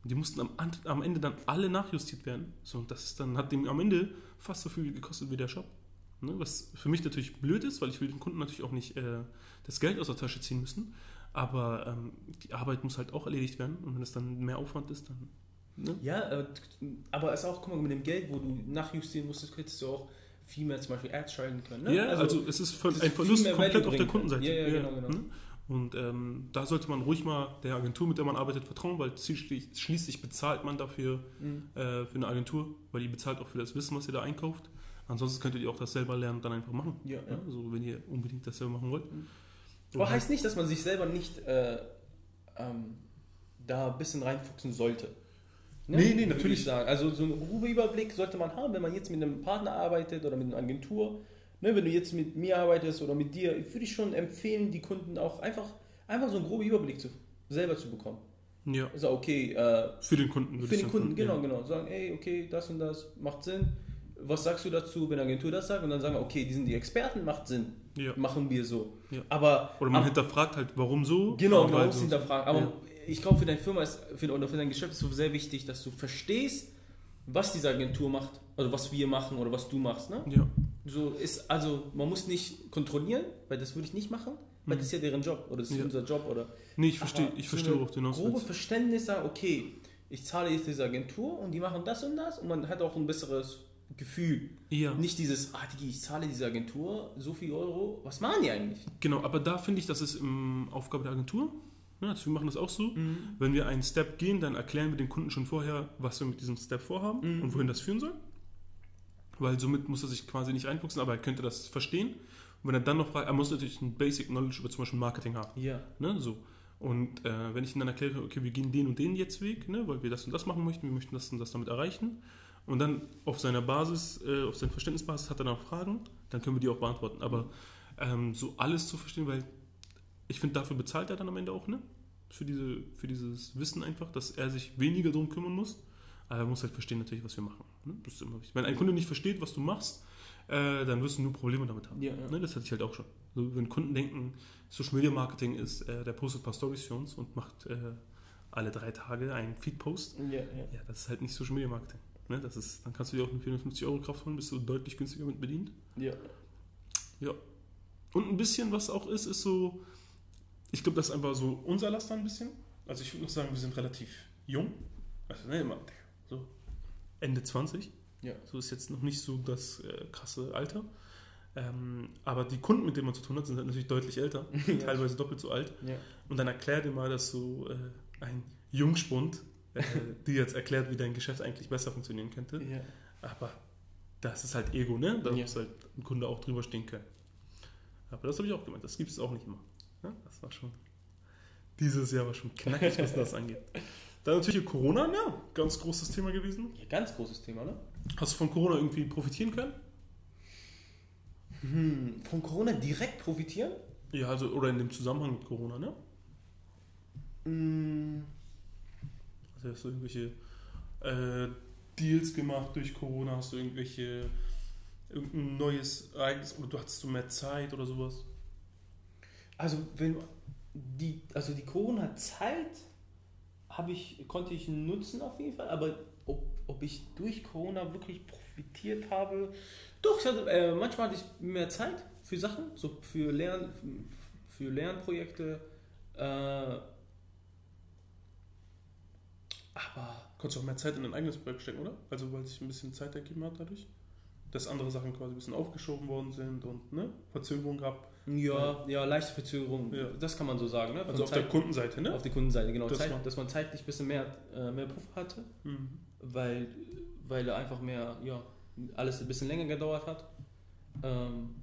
Und die mussten am, am Ende dann alle nachjustiert werden. So, und das dann, hat dem am Ende fast so viel gekostet wie der Shop. Ne? Was für mich natürlich blöd ist, weil ich will den Kunden natürlich auch nicht äh, das Geld aus der Tasche ziehen müssen. Aber ähm, die Arbeit muss halt auch erledigt werden. Und wenn es dann mehr Aufwand ist, dann. Ne? Ja, äh, aber es ist auch, guck mal, mit dem Geld, wo du nachjustieren musstest, hättest du auch viel mehr zum Beispiel Ads schalten können. Ne? Ja, also, es ist ein Verlust komplett auf der Kundenseite. kann. Ja, ja, genau, genau. ne? Und ähm, da sollte man ruhig mal der Agentur, mit der man arbeitet, vertrauen, weil schließlich, bezahlt man dafür Mhm. äh, für eine Agentur, weil die bezahlt auch für das Wissen, was ihr da einkauft. Ansonsten könntet ihr auch das selber lernen und dann einfach machen. Ja, ja. Ja, also wenn ihr unbedingt das selber machen wollt. Aber heißt nicht, dass man sich selber nicht äh, ähm, da ein bisschen reinfuchsen sollte. Ne? Nee, nee, natürlich. Ich sagen. Also so einen groben Überblick sollte man haben, wenn man jetzt mit einem Partner arbeitet oder mit einer Agentur. Ne, wenn du jetzt mit mir arbeitest oder mit dir, würde ich schon empfehlen, die Kunden auch einfach, einfach so einen groben Überblick zu, selber zu bekommen. Ja, Also okay, äh, für den Kunden für den sagen. Kunden, genau, genau. Sagen, ey, okay, das und das macht Sinn. Was sagst du dazu, wenn eine Agentur das sagt? Und dann sagen wir, okay, die sind die Experten, macht Sinn. Ja. Machen wir so. Ja. Aber Oder man ab- hinterfragt halt, warum so. Genau, halt musst so- hinterfragen. Aber Ja. ich glaube, für deine Firma ist, für, oder für dein Geschäft ist es sehr wichtig, dass du verstehst, was diese Agentur macht, oder was wir machen oder was du machst. Ne? Ja, So ist, also man muss nicht kontrollieren, weil das würde ich nicht machen, weil das ist ja deren Job oder das ist Mhm. Ja. unser Job oder. nee, ich verstehe, ich verstehe, du hinaus Grobe. Verständnis sagen, okay, ich zahle jetzt diese Agentur und die machen das und das und man hat auch ein besseres Gefühl. Ja. Nicht dieses, ah, Digi, ich zahle diese Agentur so viel Euro, was machen die eigentlich? Genau, aber da finde ich, das ist ähm, Aufgabe der Agentur. Ja, also wir machen das auch so. Mhm. Wenn wir einen Step gehen, dann erklären wir den Kunden schon vorher, was wir mit diesem Step vorhaben Mhm. und wohin das führen soll. Weil somit muss er sich quasi nicht einfuchsen, aber er könnte das verstehen. Und wenn er dann noch fragt, er muss natürlich ein Basic Knowledge über zum Beispiel Marketing haben. Ja. Ne, so. Und äh, wenn ich ihm dann erkläre, okay, wir gehen den und den jetzt Weg, ne, weil wir das und das machen möchten, wir möchten das und das damit erreichen. Und dann auf seiner Basis, äh, auf seiner Verständnisbasis hat er dann Fragen, dann können wir die auch beantworten. Aber ähm, so alles zu verstehen, weil ich finde, dafür bezahlt er dann am Ende auch, ne? Für, diese, für dieses Wissen einfach, dass er sich weniger darum kümmern muss. Aber er muss halt verstehen natürlich, was wir machen. Ne? Das ist immer wichtig. Wenn ein Kunde nicht versteht, was du machst, äh, dann wirst du nur Probleme damit haben. Ja, ja. Ne? Das hatte ich halt auch schon. So, wenn Kunden denken, Social Media Marketing ist, äh, der postet ein paar Stories für uns und macht äh, alle drei Tage einen Feed-Post. Ja, ja. Ja, das ist halt nicht Social Media Marketing. Ne? Das ist, dann kannst du dir auch eine 450 Euro Kraft holen, bist du deutlich günstiger mit bedient. ja. Ja. Und ein bisschen, was auch ist, ist so, ich glaube, das ist einfach so unser Laster ein bisschen. Also ich würde noch sagen, wir sind relativ jung. Also ne, immer so Ende 20. Ja. So ist jetzt noch nicht so das äh, krasse Alter. Ähm, aber die Kunden, mit denen man zu tun hat, sind halt natürlich deutlich älter, Ja. teilweise doppelt so alt. ja. Und dann erklär dir mal, dass so äh, ein Jungspund äh, dir jetzt erklärt, wie dein Geschäft eigentlich besser funktionieren könnte. ja. Aber das ist halt Ego, ne? Da Ja. muss halt ein Kunde auch drüber stehen können. Aber das habe ich auch gemeint, das gibt es auch nicht immer. Ja, das war schon. Dieses Jahr war schon knackig, was das angeht. Dann natürlich Corona, ja, ganz großes Thema gewesen. Ja, ganz großes Thema, ne? Hast du von Corona irgendwie profitieren können? Hm, von Corona direkt profitieren? Ja, also, oder in dem Zusammenhang mit Corona, ne? Hm, Also hast du irgendwelche äh, Deals gemacht durch Corona, hast du irgendwelche irgendein neues Ereignis oder du hattest so mehr Zeit oder sowas? Also wenn die, also die Corona-Zeit habe ich, konnte ich nutzen auf jeden Fall, aber ob, ob ich durch Corona wirklich profitiert habe, doch, ich hatte, äh, manchmal hatte ich mehr Zeit für Sachen, so für Lern, für Lernprojekte, äh, aber Konntest du auch mehr Zeit in dein eigenes Projekt stecken, oder? Also weil sich ein bisschen Zeit ergeben hat dadurch? Dass andere Sachen quasi ein bisschen aufgeschoben worden sind und ne? Verzögerung gab. ja, ja, leichte Verzögerung, Ja. das kann man so sagen, ne? Von Also auf der Zeit- Kundenseite, ne? auf der Kundenseite, genau, Das Zeit, war- dass man zeitlich ein bisschen mehr, äh, mehr Puffer hatte. Mhm. weil, weil er einfach mehr, ja, alles ein bisschen länger gedauert hat. Ähm,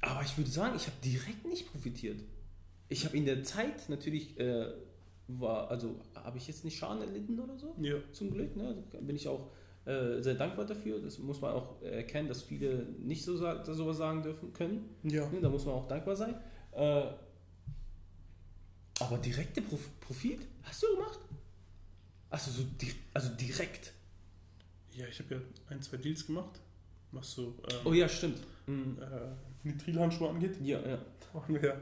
aber ich würde sagen, ich habe direkt nicht profitiert. Ich habe in der Zeit natürlich, äh, war, also habe ich jetzt nicht Schaden erlitten oder so, Ja. zum Glück. Ne? Da bin ich auch äh, sehr dankbar dafür. Das muss man auch erkennen, dass viele nicht so sowas sagen dürfen können. Ja. Ne? Da muss man auch dankbar sein. Äh, aber direkte Prof Profit hast du gemacht? Also, so di also direkt. Ja, ich habe ja ein, zwei Deals gemacht, was so ähm, Oh ja, stimmt. Mhm. äh, Nitrilhandschuhe angeht. Ja, ja. Waren wir ja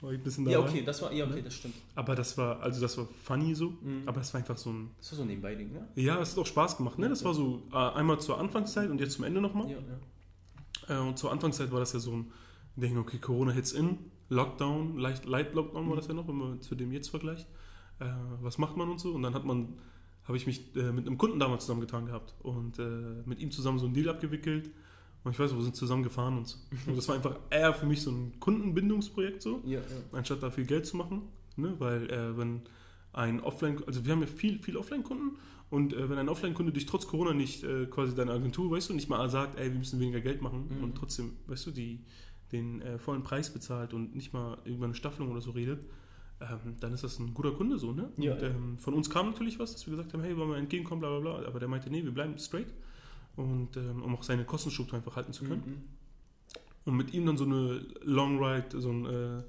war ich ein bisschen Ja, dabei. okay, das war, ja, okay, das stimmt. Aber das war, also das war funny so, Mhm. aber es war einfach so ein. Das war so ein Nebenbei-Ding, ne? Ja, es hat auch Spaß gemacht, ne? Das war so äh, einmal zur Anfangszeit und jetzt zum Ende nochmal. Ja, ja. Äh, und zur Anfangszeit war das ja so ein Ding, okay, Corona hits in, Lockdown, leicht Light Lockdown war das ja noch, wenn man zu dem jetzt vergleicht. Äh, was macht man und so? Und dann hat man, habe ich mich äh, mit einem Kunden damals zusammengetan gehabt und äh, mit ihm zusammen so einen Deal abgewickelt. Und ich weiß, wir sind zusammen gefahren und so. Und das war einfach eher für mich so ein Kundenbindungsprojekt so, Ja, ja. anstatt da viel Geld zu machen. Ne? Weil äh, wenn ein Offline, also wir haben ja viel, viel Offline-Kunden und äh, wenn ein Offline-Kunde dich trotz Corona nicht äh, quasi deine Agentur, weißt du, nicht mal sagt, ey, wir müssen weniger Geld machen Mhm. und trotzdem, weißt du, die, den äh, vollen Preis bezahlt und nicht mal über eine Staffelung oder so redet, ähm, dann ist das ein guter Kunde so, ne? Ja, und, ähm, von uns kam natürlich was, dass wir gesagt haben, hey, wollen wir entgegenkommen, bla bla bla, aber der meinte, nee, wir bleiben straight und ähm, um auch seine Kostenstruktur einfach halten zu können. Mhm. Und mit ihm dann so eine Long Ride, so ein äh,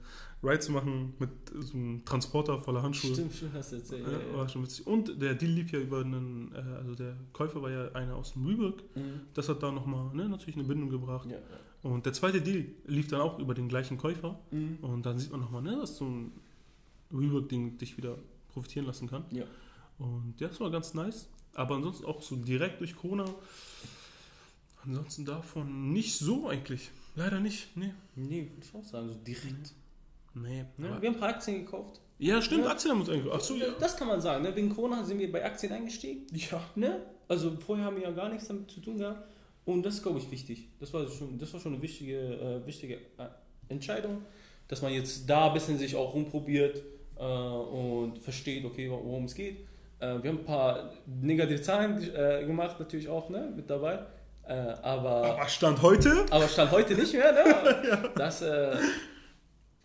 Ride zu machen mit so einem Transporter voller Handschuhe. Stimmt, stimmt, hast du erzählt. Ja, Ja, war schon witzig. Und der Deal lief ja über einen, äh, also der Käufer war ja einer aus dem Rework. Mhm. Das hat da nochmal ne, natürlich eine Bindung gebracht. Ja. Und der zweite Deal lief dann auch über den gleichen Käufer. Mhm. Und dann sieht man nochmal, ne, dass so ein Rework-Ding dich wieder profitieren lassen kann. Ja. Und ja, das war ganz nice. Aber ansonsten auch so direkt durch Corona. Ansonsten davon nicht so eigentlich. Leider nicht. Nee. Nee, würde ich auch sagen, so direkt. Nee. Ne? aber- Wir haben ein paar Aktien gekauft. Ja, stimmt, Ja. Aktien haben uns eigentlich. Ach so, ja. Das kann man sagen, ne? Wegen Corona sind wir bei Aktien eingestiegen. Ja. Ne? Also vorher haben wir ja gar nichts damit zu tun gehabt. Und das ist, glaube ich, wichtig. Das war schon, das war schon eine wichtige, äh, wichtige äh, Entscheidung, dass man jetzt da ein bisschen sich auch rumprobiert äh, und versteht, okay, worum es geht. Äh, wir haben ein paar negative Zahlen äh, gemacht, natürlich auch ne, mit dabei. Äh, aber, Aber Stand heute? aber stand heute nicht mehr. Ne? Das, äh,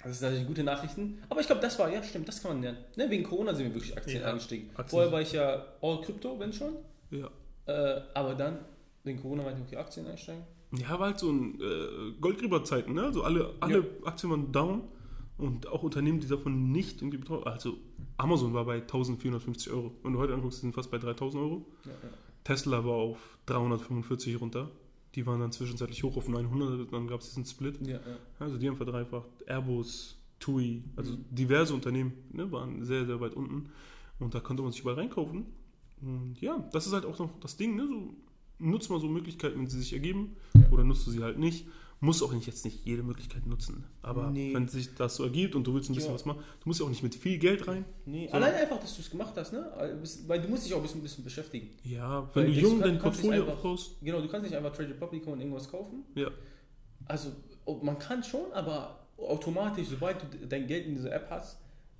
das sind natürlich gute Nachrichten. Aber ich glaube, das war, ja, stimmt, das kann man lernen. Ne? Wegen Corona sind wir wirklich Aktien Ja, eingestiegen. Aktien Vorher war ich ja all Crypto, wenn schon. Ja. Äh, aber dann, wegen Corona, meinte ich, okay, Aktien einsteigen. Ja, war halt so ein äh, Goldgräberzeiten, ne? Also alle, alle Aktien waren down und auch Unternehmen, die davon nicht irgendwie betroffen Also Amazon war bei 1450 Euro. Wenn du heute anguckst, die sind fast bei 3000 Euro. Ja, ja. Tesla war auf 345 runter. Die waren dann zwischenzeitlich hoch auf 900, dann gab es diesen Split. Ja. Also die haben verdreifacht. Airbus, TUI, also diverse Unternehmen ne, waren sehr, sehr weit unten. Und da konnte man sich überall reinkaufen. Und ja, das ist halt auch noch das Ding. Ne? So, nutzt mal so Möglichkeiten, wenn sie sich ergeben. Oder nutzt du sie halt nicht. Musst auch nicht jetzt nicht jede Möglichkeit nutzen. Aber Nee. wenn sich das so ergibt und du willst ein bisschen Ja. was machen, du musst ja auch nicht mit viel Geld rein. Nee, So. allein einfach, dass du es gemacht hast, ne? Weil du musst dich auch ein bisschen, ein bisschen beschäftigen. Ja, Weil wenn du das jung dein Portfolio aufbaust. Genau, du kannst nicht einfach Trade Republic und irgendwas kaufen. Ja. Also, oh, man kann schon, aber automatisch, sobald du dein Geld in diese App hast,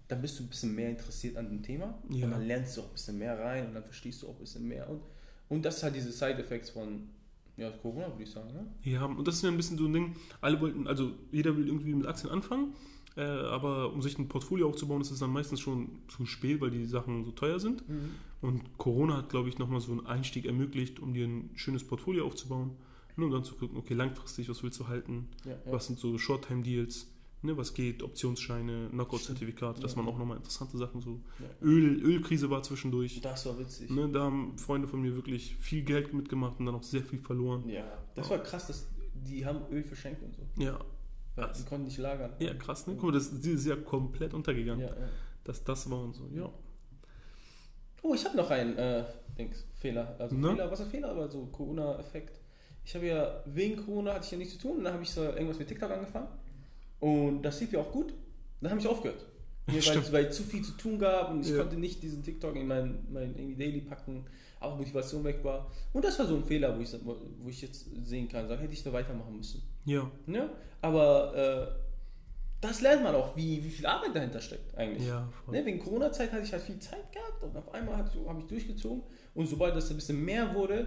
dann bist du ein bisschen mehr interessiert an dem Thema. Ja. Und dann lernst du auch ein bisschen mehr rein und dann verstehst du auch ein bisschen mehr. Und, und das ist halt diese Side-Effects von ja, Corona, würde ich sagen. Ne? Ja, und das ist ja ein bisschen so ein Ding, alle wollten, also jeder will irgendwie mit Aktien anfangen, Äh, aber um sich ein Portfolio aufzubauen, ist es dann meistens schon zu spät, weil die Sachen so teuer sind. Mhm. Und Corona hat, glaube ich, nochmal so einen Einstieg ermöglicht, um dir ein schönes Portfolio aufzubauen. Nur um dann zu gucken, okay, langfristig, was willst du halten? Ja, ja. Was sind so Short-Time-Deals? Ne, was geht? Optionsscheine, Knockout-Zertifikat, dass Ja. man auch nochmal interessante Sachen so. Ja. Öl, Ölkrise war zwischendurch. Das war witzig. Ne, da haben Freunde von mir wirklich viel Geld mitgemacht und dann auch sehr viel verloren. Ja, das war krass, dass die haben Öl verschenkt und so. Ja, Ja, Krass. die konnten nicht lagern. ja krass, ne? Guck mal, das ist dieses Jahr komplett untergegangen. Ja, ja. Dass das war und so. Ja. Oh, ich habe noch einen äh, Dings, Fehler. Also Na? Fehler, was ist Fehler? Aber so Corona-Effekt. Ich habe ja, wegen Corona hatte ich ja nichts zu tun. Und dann habe ich so irgendwas mit TikTok angefangen. Und das lief ja auch gut. Dann habe ich aufgehört. Mir, weil, weil zu viel zu tun gab und ich Ja. konnte nicht diesen TikTok in mein, mein irgendwie Daily packen, auch Motivation weg war. Und das war so ein Fehler, wo ich, wo ich jetzt sehen kann, sag, hätte ich da weitermachen müssen. Ja. Ne? Aber äh, das lernt man auch, wie, wie viel Arbeit dahinter steckt eigentlich. Ja. Ne, wegen Corona-Zeit hatte ich halt viel Zeit gehabt und auf einmal habe ich, durchgezogen. Und sobald das ein bisschen mehr wurde,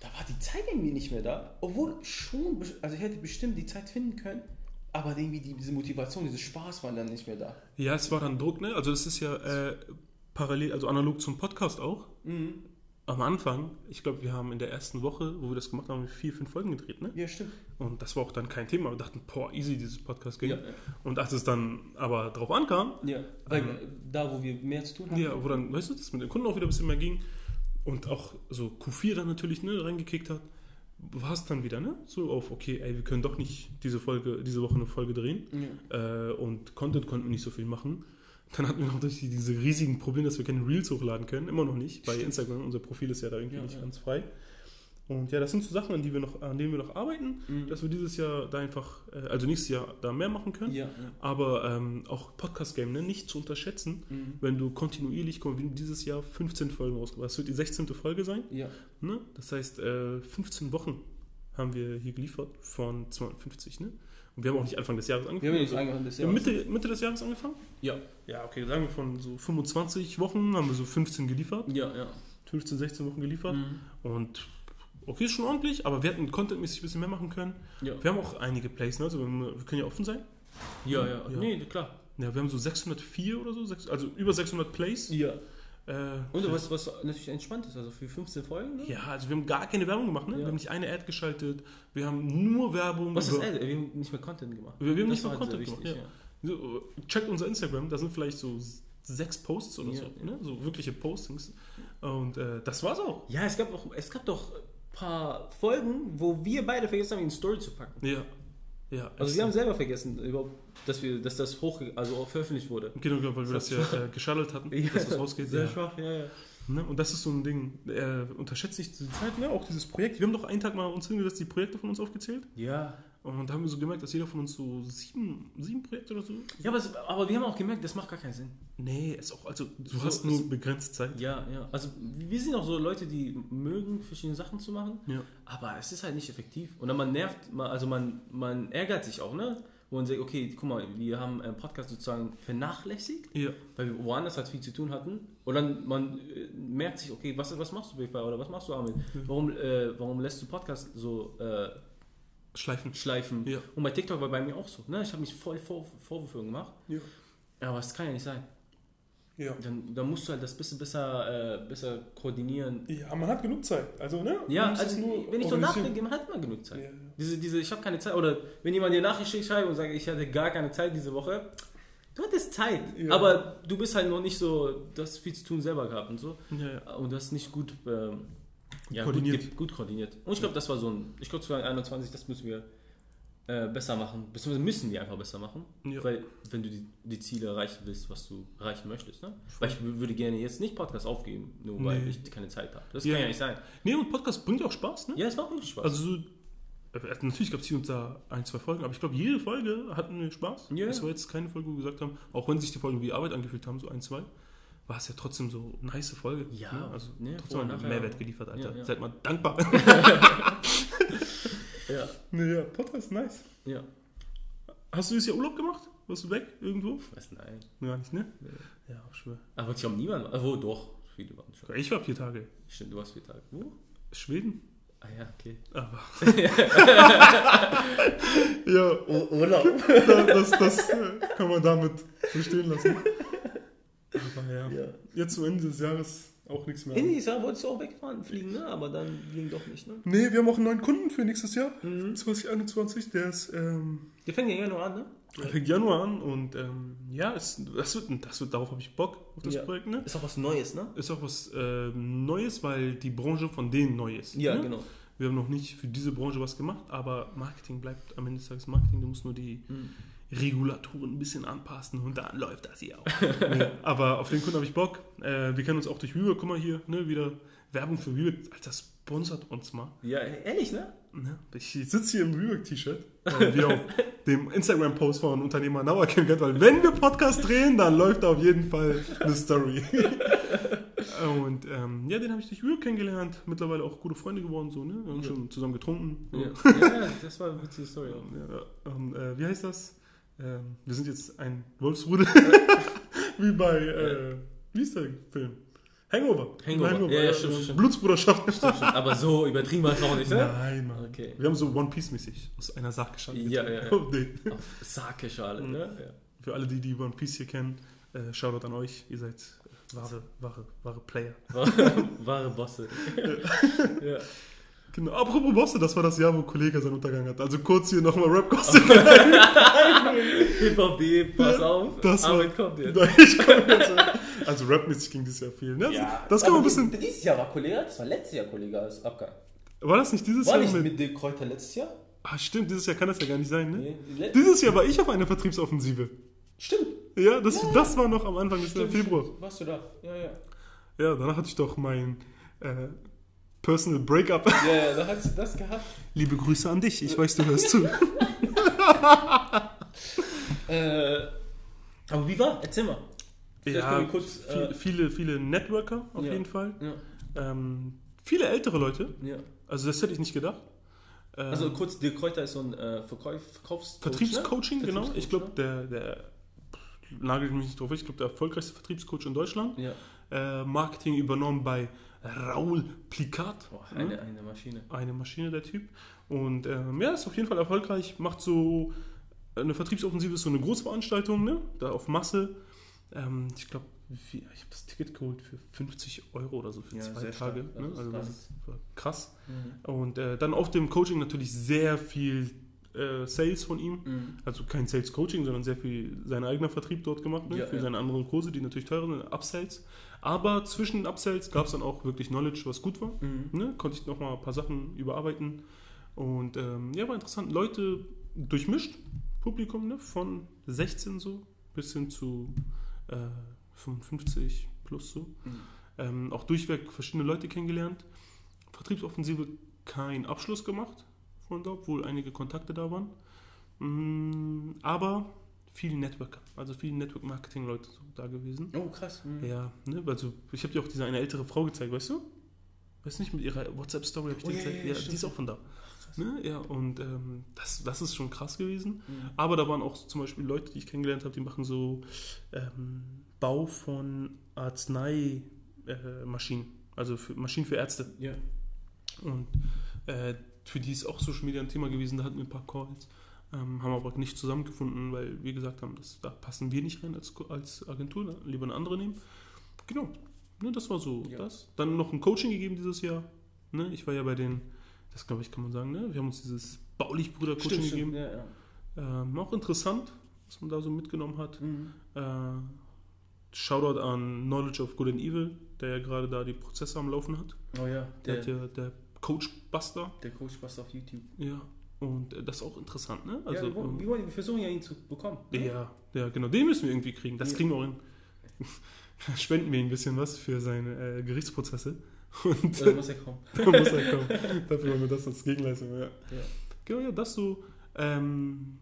da war die Zeit irgendwie nicht mehr da. Obwohl schon, also ich hätte bestimmt die Zeit finden können, aber irgendwie die, diese Motivation, dieser Spaß war dann nicht mehr da. Ja, es war dann Druck, ne? Also das ist ja äh, parallel, also analog zum Podcast auch. Mhm. Am Anfang, ich glaube, wir haben in der ersten Woche, wo wir das gemacht haben, vier, fünf Folgen gedreht, ne? Ja, stimmt. Und das war auch dann kein Thema. Wir dachten, boah, easy, dieses Podcast-Game. Ja, Und als es dann aber drauf ankam, ja. Weil Ähm, äh, da, wo wir mehr zu tun haben. ja, wo dann, weißt du, das mit den Kunden auch wieder ein bisschen mehr ging und auch so Q4 dann natürlich ne, reingekickt hat, war es dann wieder, ne? So auf, okay, ey, wir können doch nicht diese Folge, diese Woche eine Folge drehen. Ja. äh, und Content konnten wir nicht so viel machen. Dann hatten wir noch durch die, diese riesigen Probleme, dass wir keine Reels hochladen können. Immer noch nicht. Bei. Instagram, unser Profil ist ja da irgendwie Ja, nicht ja. ganz frei. Und ja, das sind so Sachen, an, die wir noch, an denen wir noch arbeiten, Mhm. dass wir dieses Jahr da einfach, äh, also nächstes Jahr da mehr machen können. Ja, ja. Aber ähm, auch Podcast-Game, ne, nicht zu unterschätzen, Mhm. wenn du kontinuierlich, wir haben dieses Jahr 15 Folgen rausgebracht. Das wird die 16. Folge sein. ja. Ne? Das heißt, äh, 15 Wochen haben wir hier geliefert von 250. Ne? Und wir haben auch nicht Anfang des Jahres Wir angefangen. haben jetzt Also- angefangen, das ja, Jahr. Mitte, Mitte des Jahres angefangen? Ja. Ja, okay, sagen wir von so 25 Wochen haben wir so 15 geliefert. Ja, ja. 15, 16 Wochen geliefert. Mhm. Und okay, ist schon ordentlich, aber wir hätten contentmäßig ein bisschen mehr machen können. Ja. Wir haben auch einige Plays, ne? also wir, können ja offen sein. Ja, ja. Ja. Nee, klar. Ja, wir haben so 604 oder so, also über 600 Plays. Ja. Äh, Und was, was natürlich entspannt ist, also für 15 Folgen. Ne? ja, also wir haben gar keine Werbung gemacht, ne? Ja. Wir haben nicht eine Ad geschaltet, wir haben nur Werbung. Was ist ey, Wir haben nicht mehr Content gemacht. Wir- wir haben Das nicht mehr halt Content sehr gemacht, wichtig, So, checkt unser Instagram, da sind vielleicht so sechs Posts oder Ja, so, ja. ne? so wirkliche Postings. Und äh, das war's auch. Ja, es gab, auch, es gab doch paar Folgen, wo wir beide vergessen haben, in Story zu packen. Ja. Ja, Also wir haben selber vergessen, überhaupt, dass, wir, dass das hoch, also auch veröffentlicht wurde. Genau, genau, weil wir das ja äh, geschaddelt hatten, dass das rausgeht. Sehr Ja. schwach, ja, ja. Ne? Und das ist so ein Ding, äh, unterschätzt nicht die Zeit, ne? auch dieses Projekt. Wir haben doch einen Tag mal uns hingesetzt, die Projekte von uns aufgezählt. Ja. Und da haben wir so gemerkt, dass jeder von uns so sieben, sieben Projekte oder so. Ja, aber, es, aber wir haben auch gemerkt, das macht gar keinen Sinn. Nee, ist auch, also du So, hast nur begrenzt Zeit. Ja, ja. Also wir sind auch so Leute, die mögen, verschiedene Sachen zu machen, Ja. aber es ist halt nicht effektiv. Und dann man nervt, man- also man, man ärgert sich auch, ne? Wo man sagt, okay, guck mal, wir haben einen Podcast sozusagen vernachlässigt, Ja. weil wir woanders halt viel zu tun hatten. Und dann man äh, merkt sich, okay, was, was machst du, BFI, oder was machst du, Armin? Warum, äh, warum lässt du Podcast so äh, Schleifen. schleifen? Ja. Und bei TikTok war bei mir auch so. Ne? Ich habe mich voll Vor Vorwürfe gemacht. Ja. Aber es kann ja nicht sein. Ja. Dann, dann musst du halt das bisschen besser, äh, besser koordinieren. Ja, man hat genug Zeit. Also, ne? Ja, also wenn ich so nachdenke, man hat immer genug Zeit. Ja, ja. Diese, diese, ich habe keine Zeit. Oder wenn jemand dir Nachricht schreibt und sagt, ich hatte gar keine Zeit diese Woche. Du hattest Zeit, Ja. aber du bist halt noch nicht so, du hast viel zu tun selber gehabt und so. Und das nicht gut, ähm, ja, Koordiniert. Gut, gut koordiniert. Und ich glaube, das war so ein, ich glaube 2021, das müssen wir äh, besser machen. Beziehungsweise müssen wir einfach besser machen. Ja. Weil, wenn du die, die Ziele erreichen willst, was du erreichen möchtest. Ne? Weil ich würde gerne jetzt nicht Podcast aufgeben, nur weil Nee. ich keine Zeit habe. Das Ja. kann ja nicht sein. Nee, und Podcast bringt ja auch Spaß, ne? Ja, es macht wirklich Spaß. Also, so, äh, natürlich gab es hier und da ein, zwei Folgen, aber ich glaube, jede Folge hatten wir Spaß. Ja. Es war jetzt keine Folge, wo wir gesagt haben, auch wenn sich die Folgen wie Arbeit angefühlt haben, so ein, zwei, war es ja trotzdem so eine nice Folge. Ja, ne? also ne, trotzdem einen. Mehrwert geliefert, Alter. Ja, ja. Seid mal dankbar. ja. naja, Podcast nice. ja. Hast du dieses Jahr Urlaub gemacht? Warst du weg irgendwo? Was, nein. Gar nicht, ne? Nee. Ja, auch schwer. Aber ich glaube, niemand war. Oh, doch. Viele waren schon. Ich war vier Tage. Stimmt, du warst vier Tage. Wo? Schweden. Ah ja, okay. Aber. ja, Urlaub. das, das äh, kann man damit so stehen lassen. Aber ja, Ja. jetzt zum Ende des Jahres auch nichts mehr. In dieses Jahr wolltest du auch wegfahren, fliegen, ne? Aber dann ging doch nicht, ne? Nee, wir haben auch einen neuen Kunden für nächstes Jahr, Mhm. 2021. Der ist ähm, Die fängt ja nur an, ne? fängt Januar an und ähm, ja, es, das, wird, das wird, darauf habe ich Bock, auf das Ja. Projekt. Ne? Ist auch was Neues, ne? Ist auch was ähm, Neues, weil die Branche von denen neu ist. Ja, ne? genau. Wir haben noch nicht für diese Branche was gemacht, aber Marketing bleibt am Ende des Tages Marketing. Du musst nur die Mhm. Regulatoren ein bisschen anpassen und dann läuft das hier auch. nee, aber auf den Kunden habe ich Bock. Äh, wir kennen uns auch durch Rework. Guck mal hier, ne, wieder Werbung für Rework. Alter, sponsert uns mal. Ja, ehrlich, ne? Ne? Ich sitze hier im Rework-T-Shirt, äh, wie auf dem Instagram-Post von Unternehmer Nauer kennt, weil wenn wir Podcast drehen, dann läuft da auf jeden Fall eine Story. Und ähm, ja, den habe ich durch Rework kennengelernt. Mittlerweile auch gute Freunde geworden, so, ne? Wir haben Ja. schon zusammen getrunken. So. Ja. ja, das war eine witzige Story. Ja, und, äh, wie heißt das? Ähm, wir sind jetzt ein Wolfsrudel. wie bei, äh, wie ist der Film? Hangover. Hangover. Ja, ja, stimmt, stimmt. Blutsbruderschaft. Stimmt, stimmt. Aber so übertrieben war es auch nicht, ne? Nein, Mann. Okay. Wir haben so One Piece-mäßig aus einer Sachgeschale. Ja, ja, ja. Oh, nee. Auf Sake-Schale, ne? Ja. Für alle, die die One Piece hier kennen, äh, Shoutout an euch. Ihr seid äh, wahre, wahre, wahre Player. Wahre, wahre Bosse. ja. Genau. Apropos Bosse, das war das Jahr, wo Kollege seinen Untergang hat. Also kurz hier nochmal Rap-Gossip. Hip-Hop D, pass auf. Das war- Arbeit kommt jetzt. Ich komm jetzt. Also Rap-mäßig ging das ja viel. Ne? das kann man ein bisschen. Dieses Jahr war Kollega, das war letztes Jahr Kollega als Abgang. War das nicht dieses War Jahr nicht mit. mit De Kräuter letztes Jahr? Ah, stimmt, dieses Jahr kann das ja gar nicht sein, ne? Nee, Dieses Jahr war ich auf einer Vertriebsoffensive. Stimmt. Ja, das, das war noch am Anfang des Stimmt, Februar. Warst du da? Ja, ja. Ja, danach hatte ich doch mein äh, Personal Breakup. Ja, ja, da hast du das gehabt. Liebe Grüße an dich, ich weiß, du hörst zu. Äh, aber wie war? Erzähl mal. Ja, kurz. Äh, viele, viele Networker auf ja. jeden Fall. ja, Ähm, viele ältere Leute. ja. Also das hätte ich nicht gedacht. Ähm, Also kurz, De Kräuter ist so ein äh, Verkauf, Verkaufs Vertriebscoaching, ne? genau. Ich glaube, Vertriebscoach, der, der nagelt mich nicht drauf, ich glaube, der erfolgreichste Vertriebscoach in Deutschland. Ja. Äh, Marketing übernommen bei Raul Plikat. Boah, eine, eine Maschine. Eine Maschine, der Typ. Und ähm, ja, ist auf jeden Fall erfolgreich. Macht so eine Vertriebsoffensive, ist so eine Großveranstaltung, ne? Da auf Masse. Ähm, ich glaube, ich habe das Ticket geholt für 50 Euro oder so für Ja, zwei Tage. Ne? Das ist Also das krass. war krass. Mhm. Und äh, dann auf dem Coaching natürlich sehr viel äh, Sales von ihm. Mhm. Also kein Sales Coaching, sondern sehr viel sein eigener Vertrieb dort gemacht, ne? Ja, für ja. seine anderen Kurse, die natürlich teurer sind, Upsells. Aber zwischen den Upsells gab es dann auch wirklich Knowledge, was gut war. Mhm. Ne? Konnte ich nochmal ein paar Sachen überarbeiten. Und ähm, ja, war interessant. Leute durchmischt, Publikum, ne? von 16 so bis hin zu äh, 55 plus so. Mhm. Ähm, auch durchweg verschiedene Leute kennengelernt. Vertriebsoffensive kein Abschluss gemacht da, obwohl einige Kontakte da waren. Mm, aber viele Networker, also viele Network-Marketing-Leute so da gewesen. Oh, krass. Mhm. Ja, ne, also ich habe dir auch diese eine ältere Frau gezeigt, weißt du? Weißt du nicht, mit ihrer WhatsApp-Story habe ich Oh, dir ja, gezeigt? ja, Ja, stimmt. die ist auch von da. Ne? Ja, und ähm, das, das ist schon krass gewesen. Mhm. Aber da waren auch zum Beispiel Leute, die ich kennengelernt habe, die machen so ähm, Bau von Arzneimaschinen, äh, also für Maschinen für Ärzte. Ja. Und äh, für die ist auch Social Media ein Thema gewesen, da hatten wir ein paar Calls, ähm, haben aber nicht zusammengefunden, weil wir gesagt haben, das, da passen wir nicht rein als, als Agentur, lieber eine andere nehmen. Genau, ne, das war so Ja. das. Dann noch ein Coaching gegeben dieses Jahr. Ne? Ich war ja bei den, das glaube ich, kann man sagen, ne? wir haben uns dieses Baulich-Bruder-Coaching gegeben. Ja, ja. Ähm, auch interessant, was man da so mitgenommen hat. Mhm. Äh, Shoutout an Knowledge of Good and Evil, der ja gerade da die Prozesse am Laufen hat. Oh ja, Der, der, hat ja, der Coach Buster. der Coach passt auf YouTube. Ja. Und äh, das ist auch interessant, ne? Also, ja, wir, wollen- ähm, wir, wollen- wir versuchen ja ihn zu bekommen. ne? ja, ja, genau, den müssen wir irgendwie kriegen. Das Ja. kriegen wir auch hin. Spenden wir ihm ein bisschen was für seine äh, Gerichtsprozesse. Und Oder muss er kommen? da muss er kommen. Dafür haben wir das als Gegenleistung. Ja. Ja. Genau, ja, das so. Ähm,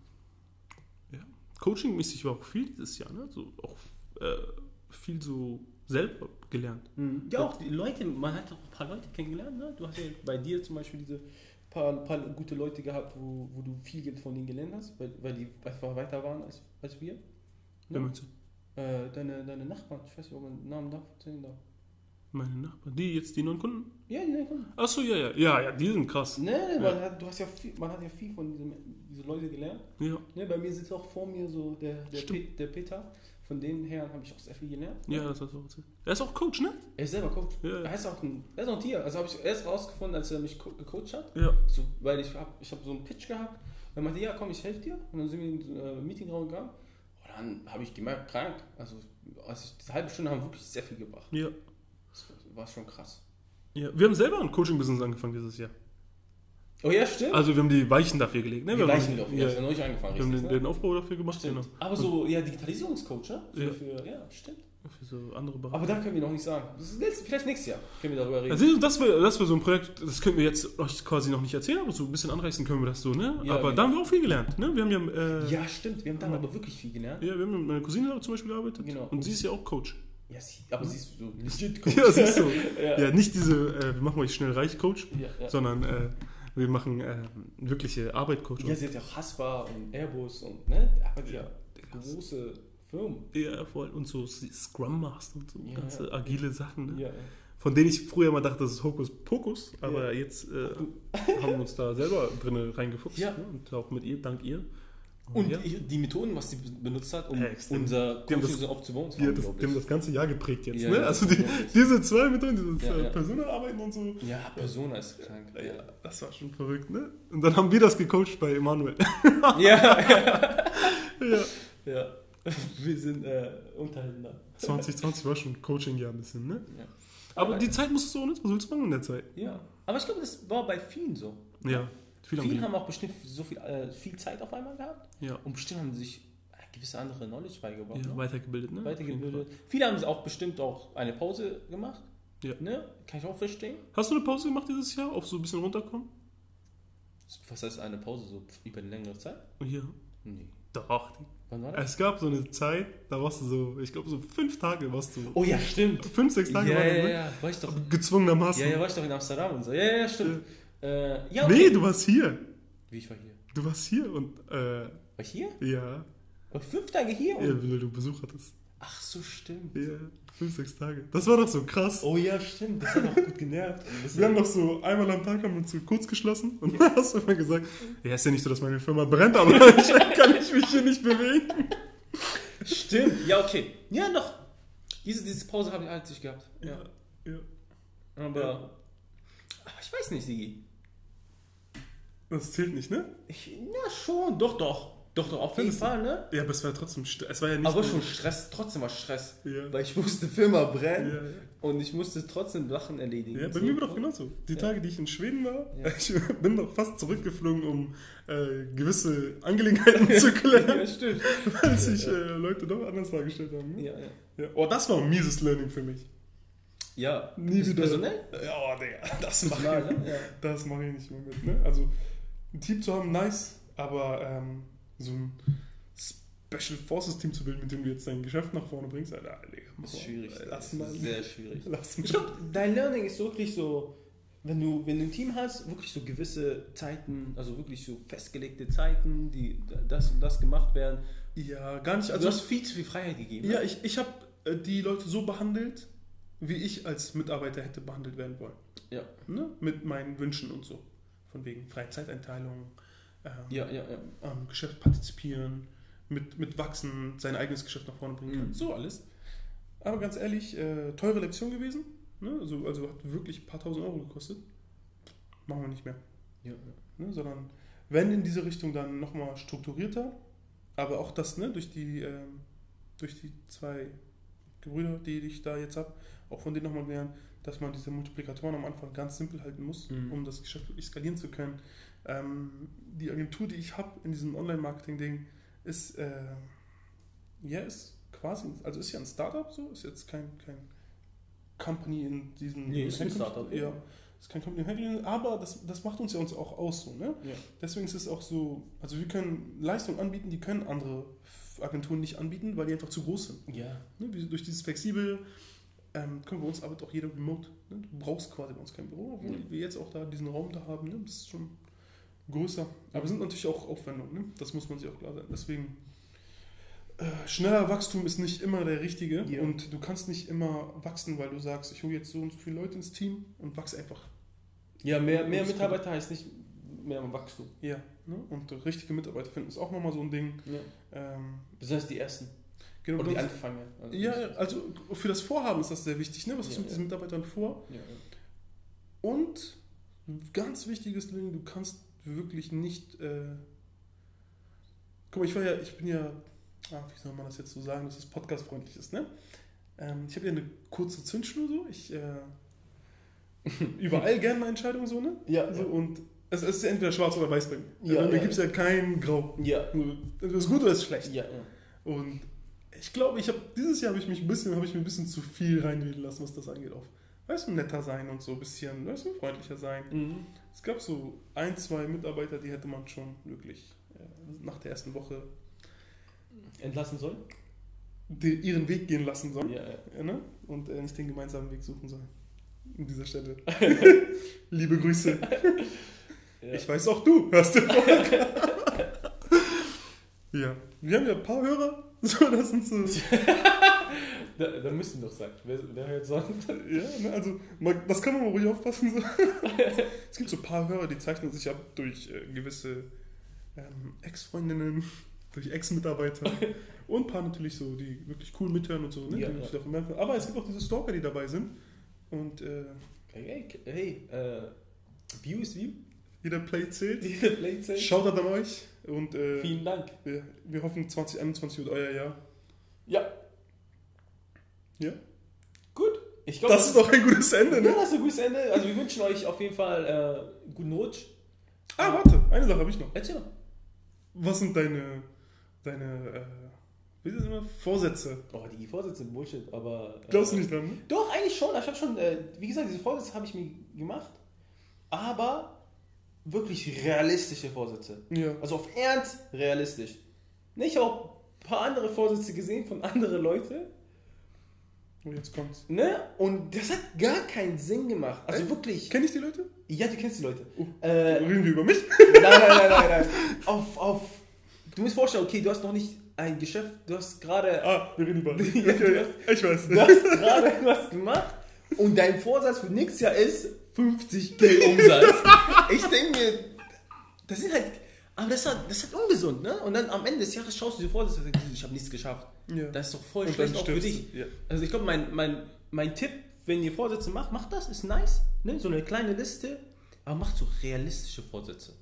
ja. Coaching-mäßig war auch viel dieses Jahr, ne? So auch äh, viel so selber gelernt. Mhm. Ja, auch die Leute, man hat auch ein paar Leute kennengelernt. Ne? Du hast ja bei dir zum Beispiel diese paar, paar gute Leute gehabt, wo, wo du viel von denen gelernt hast, weil, weil die einfach weiter waren als, als wir. Wer Ne? meinst du? Äh, deine, deine Nachbarn, ich weiß nicht, ob man den Namen darf, erzählen darf. Meine Nachbarn. Die jetzt, die neuen Kunden? Ja, die neuen Kunden. Achso, ja, ja. Ja, ja, die sind krass. Ne, ne, man hat, du hast ja viel, man hat ja viel von diesen diese Leute gelernt. Ja. Ne, bei mir sitzt auch vor mir so der, der. Pe der Peter. Von den Herren habe ich auch sehr viel gelernt. Ja, das hast du auch erzählt. Er ist auch Coach, ne? Er ist selber Coach. Ja. Er heißt auch ein, er ist auch ein Tier. Also habe ich erst rausgefunden, als er mich co gecoacht hat. Ja. So, weil ich habe ich hab so einen Pitch gehabt. Und er meinte, ja komm, ich helfe dir. Und dann sind wir in den äh, Meetingraum gegangen. Und dann habe ich gemerkt, krank. Also, also diese halbe Stunde haben wirklich sehr viel gebracht. Ja. Das war schon krass. ja. Wir haben selber ein Coaching-Business angefangen dieses Jahr. Oh ja, stimmt. Also wir haben die Weichen dafür gelegt, ne? die wir haben, Weichen doch. ja, Ja, ist ja neulich angefangen. wir haben den, ne? den Aufbau dafür gemacht, Stimmt. genau. Aber so, ja, Digitalisierungscoach, ne? Für, Ja. Für, ja, stimmt. Für so andere Bereiche. Aber da können wir noch nicht sagen. Das ist vielleicht nächstes Jahr können wir darüber reden. Also das wäre das wär so ein Projekt, das können wir jetzt euch quasi noch nicht erzählen, aber so ein bisschen anreißen können wir das so, ne? Ja, aber genau. da haben wir auch viel gelernt, ne? Wir haben ja, äh, ja. ja, stimmt. Wir haben da aber wirklich viel gelernt. wir haben mit meiner Cousine zum Beispiel gearbeitet Genau. und sie ist ja auch Coach. Ja, sie, aber sie ist so legit Coach. Ja, siehst du. Ja. Ja, nicht diese, äh, wir machen euch schnell reich Coach, Ja, ja. sondern äh, wir machen äh, wirkliche Arbeit Coach. Ja, sie hat ja auch Haspa und Airbus und, ne? Aber ja, große Firmen. Ja, voll. Und so Scrum Master und so Ja, ganze ja. agile Sachen, ne? Ja, ja. Von denen ich früher mal dachte, das ist Hokus Pokus, aber jetzt äh, haben wir uns da selber drin reingefuchst. Ja. Ne? Und auch mit ihr, dank ihr. Und ja. die- die Methoden, was sie benutzt hat, um Ja, unser Coaching so aufzubauen, Die, das, die haben das ganze Jahr geprägt jetzt. Ja, ne? Also die, diese zwei Methoden, dieses Ja, ja. Personenarbeiten und so. Ja, Persona ist krank. Ja, das war schon verrückt, ne? Und dann haben wir das gecoacht bei Emanuel. Ja, ja. ja. Wir sind äh, untereinander. 2020 war schon Coaching-Jahr ein bisschen, ne? Ja. Aber die Zeit musstest du auch nicht, was willst du machen in der Zeit? Ja. Aber ich glaube, das war bei vielen so. Ja, Viele Leben. haben auch bestimmt so viel, äh, viel Zeit auf einmal gehabt Ja, und bestimmt haben sie sich äh, gewisse andere Knowledge beigebracht. ja ne? weitergebildet, ne? Weitergebildet. Viele haben auch bestimmt auch eine Pause gemacht. Ja. Ne? Kann ich auch verstehen. Hast du eine Pause gemacht dieses Jahr, auf so ein bisschen runterkommen? Was heißt eine Pause so über eine längere Zeit? Ja. Nee. Doch. Wann war das? Es gab so eine Zeit, da warst du so, ich glaube so fünf Tage warst du. Oh ja, stimmt. Fünf, sechs Ja, Tage ja, war das, ja, ne? ja. War ich doch. Gezwungenermaßen. Ja, ja, war ich doch in Amsterdam und so. Ja, ja, stimmt. Äh, ja, okay. Nee, du warst hier. Wie ich war hier. Du warst hier und, äh, War ich hier? ja. War ich fünf Tage hier? Ja, weil du Besuch hattest. Ach so, stimmt. Ja, fünf, sechs Tage. Das war doch so krass. Oh ja, stimmt. Das hat auch gut genervt. Wir haben doch so einmal am Tag haben wir uns so kurz geschlossen und dann hast du immer gesagt, ja, ist ja nicht so, dass meine Firma brennt, aber ich kann ich mich hier nicht bewegen. Stimmt. Ja, okay. Ja, doch. Diese, diese Pause habe ich eigentlich gehabt. Ja. ja. Aber, Ja. aber ich weiß nicht, Sigi. Das zählt nicht, ne? Ich, ja, schon. Doch, doch. Doch, doch, auf jeden Findest du? Fall, ne? Ja, aber es war trotzdem, es war ja nicht Aber schon Stress, trotzdem war Stress. Ja. Weil ich wusste, Firma brennt Ja, ja. und ich musste trotzdem Sachen erledigen. Ja, bei So. mir war doch genauso. Die. Tage, die ich in Schweden war, ich bin doch fast zurückgeflogen, um äh, gewisse Angelegenheiten zu klären, ja, stimmt. weil sich äh, Leute doch anders dargestellt haben. Ne? Ja, ja. Oh, das war ein mieses Learning für mich. Ja, Nie wieder. personell? Ja, oh, Digga, das mache Personal, ich, ne? Ja. das mach ich nicht mehr mit. Ne? Also, ein Team zu haben, nice, aber ähm, so ein Special Forces Team zu bilden, mit dem du jetzt dein Geschäft nach vorne bringst, Alter, Digga, mach Das ist mal. schwierig. Lass Das mal. ist sehr schwierig. Lass Ich mich. glaube, dein Learning ist wirklich so, wenn du, wenn du ein Team hast, wirklich so gewisse Zeiten, also wirklich so festgelegte Zeiten, die das und das gemacht werden. Ja, gar nicht. Also Also, du hast viel zu viel Freiheit gegeben. ja, ich, ich habe äh, die Leute so behandelt, wie ich als Mitarbeiter hätte behandelt werden wollen. ja, Ne? Mit meinen Wünschen und so. Von wegen freie Zeiteinteilung, ähm, ja, ja. ja. am Geschäft partizipieren, mit, mit wachsen, sein eigenes Geschäft nach vorne bringen können. Mhm. So alles. Aber ganz ehrlich, äh, teure Lektion gewesen. Ne? Also, also hat wirklich ein paar tausend Euro gekostet. Machen wir nicht mehr. ja, ja. Ne? Sondern wenn in diese Richtung dann nochmal strukturierter, aber auch das ne, durch, die, ähm, durch die zwei Gebrüder, die ich da jetzt habe, auch von denen nochmal lernen, dass man diese Multiplikatoren am Anfang ganz simpel halten muss, Mhm. um das Geschäft wirklich skalieren zu können. Ähm, die Agentur, die ich habe in diesem Online-Marketing-Ding, ist, äh, ja, ist quasi, also ist ja ein Startup so, ist jetzt kein, kein Company in diesem Nee, ist ein Startup, Ja, ist kein Company, in aber das, das macht uns ja uns auch aus so, ne? ja. Deswegen ist es auch so, also wir können Leistungen anbieten, die können andere Agenturen nicht anbieten, weil die einfach zu groß sind. ja. Ne? Durch dieses flexibel, ähm, kommt bei uns arbeitet auch jeder remote. Ne? Du brauchst quasi bei uns kein Büro, obwohl Ja. wir jetzt auch da diesen Raum da haben. Ne? Das ist schon größer. Aber es sind natürlich auch Aufwendungen, ne? das muss man sich auch klar sein. Deswegen, äh, schneller Wachstum ist nicht immer der richtige Ja. und du kannst nicht immer wachsen, weil du sagst, ich hole jetzt so und so viele Leute ins Team und wachse einfach. Ja, mehr, mehr Mitarbeiter heißt nicht mehr Wachstum. Ja. Ne? Und richtige Mitarbeiter finden ist auch nochmal so ein Ding. Ja. Ähm, Besonders die ersten. Genau, Oder die Anfänge. Also ja, also für das Vorhaben ist das sehr wichtig. Ne? Was hast Ja, du mit diesen Mitarbeitern vor? Und ganz wichtiges Ding, du kannst wirklich nicht. Äh, guck mal, ich war ja, ich bin ja, ah, wie soll man das jetzt so sagen, dass es podcastfreundlich ist, ne? Ähm, ich habe ja eine kurze Zündschnur so. Ich äh, überall gerne eine Entscheidung so, ne? Ja, So, und es, es ist entweder schwarz oder weiß bei mir. Ja, also, da ja. gibt es ja kein Grau. ja. Das ist gut oder ist schlecht. Ja, ja. Und ich glaube, ich habe dieses Jahr habe ich mich ein bisschen, habe ich mir ein bisschen zu viel reinreden lassen, was das angeht. Auf, weißt du, netter sein und so ein bisschen, weißt du, freundlicher sein. Mhm. Es gab so ein, zwei Mitarbeiter, die hätte man schon wirklich äh, nach der ersten Woche Entlassen sollen? die, ihren Weg gehen lassen sollen Ja, ja. ja, ne? und äh, nicht den gemeinsamen Weg suchen sollen. An dieser Stelle. Liebe Grüße. ja. Ich weiß auch du, hörst du. ja, wir haben ja ein paar Hörer. So, das sind so. Da, da müssen doch sein. Wer, wer hört sonst? Ja, ne, also mal, das kann man mal ruhig aufpassen. So. es gibt so ein paar Hörer, die zeichnen sich ab durch äh, gewisse ähm, Ex-Freundinnen, durch Ex-Mitarbeiter und ein paar natürlich so, die wirklich cool mithören und so. Ne? Ja, die ja. davon merken. Aber es gibt auch diese Stalker, die dabei sind. Und äh, Hey, hey, hey äh, View ist View. Jeder Play zählt. Diese Playzeit. Shoutout an euch. Und äh, Vielen Dank. wir, wir hoffen, 2021 wird euer Jahr. Ja, Ja? gut. Ich glaube, Das ist doch ein gutes Ende, ja, ne? das ist ein gutes Ende. Also wir wünschen euch auf jeden Fall äh, guten Rutsch. Ah, warte, eine Sache habe ich noch. Erzähl mal. Was sind deine, deine, äh, wie ist das immer? Vorsätze? Oh, die Vorsätze sind Bullshit, aber... Äh, Glaubst du nicht dran, ne? Doch, eigentlich schon. Ich habe schon, äh, wie gesagt, diese Vorsätze habe ich mir gemacht. Aber wirklich realistische Vorsätze. Ja. Also auf Ernst realistisch. Nicht auch ein paar andere Vorsätze gesehen von anderen Leuten. Oh, jetzt kommt's. Ne? Und das hat gar keinen Sinn gemacht. Also Echt? wirklich. Kenn ich die Leute? Ja, du kennst die Leute. Oh. Äh, Reden wir über mich? nein, nein, nein, nein, nein. Auf, auf. Du musst vorstellen, okay, du hast noch nicht ein Geschäft, du hast gerade. Ah, wir reden über. Ja, du ich weiß. Du hast gerade was gemacht und dein Vorsatz für nächstes Jahr ist 50k Umsatz. ich denke mir, das sind halt. Aber das ist halt, das ist halt ungesund, ne? Und dann am Ende des Jahres schaust du dir vor, und sagst, ich habe nichts geschafft. Ja. Das ist doch voll Und schlecht auch für dich. Ja. Also ich glaube, mein, mein, mein Tipp, wenn ihr Vorsätze macht, macht das, ist nice. Ne? So eine kleine Liste, aber macht so realistische Vorsätze.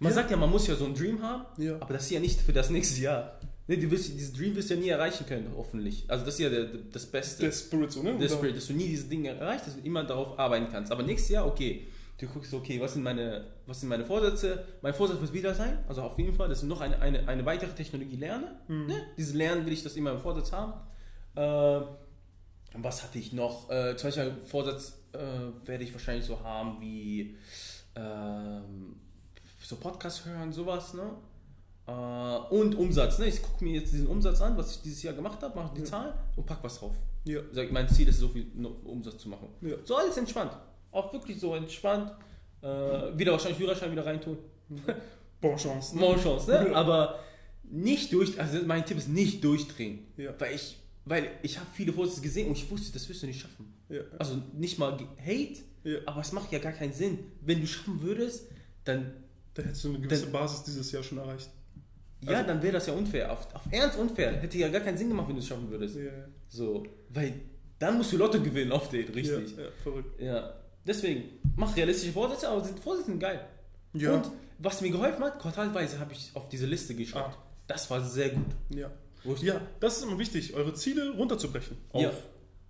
Man Ja. sagt ja, man muss ja so einen Dream haben, aber das ist ja nicht für das nächste Jahr. Ne, du wirst, dieses Dream wirst du ja nie erreichen können, hoffentlich. Also das ist ja der, das Beste. Der Spirit so, ne? der Spirit, dass du nie diese Dinge erreichst, dass du immer darauf arbeiten kannst. Aber nächstes Jahr, okay, du guckst, okay, was sind meine, was sind meine Vorsätze? Mein Vorsatz wird wieder sein, also auf jeden Fall, dass ich noch eine, eine, eine weitere Technologie lerne. Mhm. Ne? Dieses Lernen will ich das immer im Vorsatz haben. Äh, was hatte ich noch? Äh, zum Beispiel Vorsatz äh, werde ich wahrscheinlich so haben wie ähm, so Podcast hören, sowas, ne? Äh, und Umsatz, ne? Ich gucke mir jetzt diesen Umsatz an, was ich dieses Jahr gemacht habe, mache die Ja. Zahlen und pack was drauf. Ja. Sag, mein Ziel ist, so viel Umsatz zu machen. Ja. So alles entspannt. Auch wirklich so entspannt. Äh, wieder wahrscheinlich Führerschein wieder reintun. Bon Chance. Ne? More Chance, ne? Aber nicht durch, also mein Tipp ist nicht durchdrehen. Ja. Weil ich, weil ich habe viele Vorsätze gesehen und ich wusste, das wirst du nicht schaffen. Ja. Also nicht mal Hate, Ja. aber es macht ja gar keinen Sinn. Wenn du schaffen würdest, dann, Da hättest du eine gewisse Basis dieses Jahr schon erreicht. Ja, Also- dann wäre das ja unfair. Auf, auf Ernst unfair. Hätte ja gar keinen Sinn gemacht, wenn du es schaffen würdest. Ja. So, weil dann musst du Lotto gewinnen auf den, richtig. Ja, ja, verrückt. Ja, deswegen, mach realistische Vorsätze, aber sind Vorsätze sind geil. Ja. Und was mir geholfen hat, quartalweise habe ich auf diese Liste geschaut. Ah. Das war sehr gut. Ja. Ja, das ist immer wichtig, eure Ziele runterzubrechen. Auf Ja.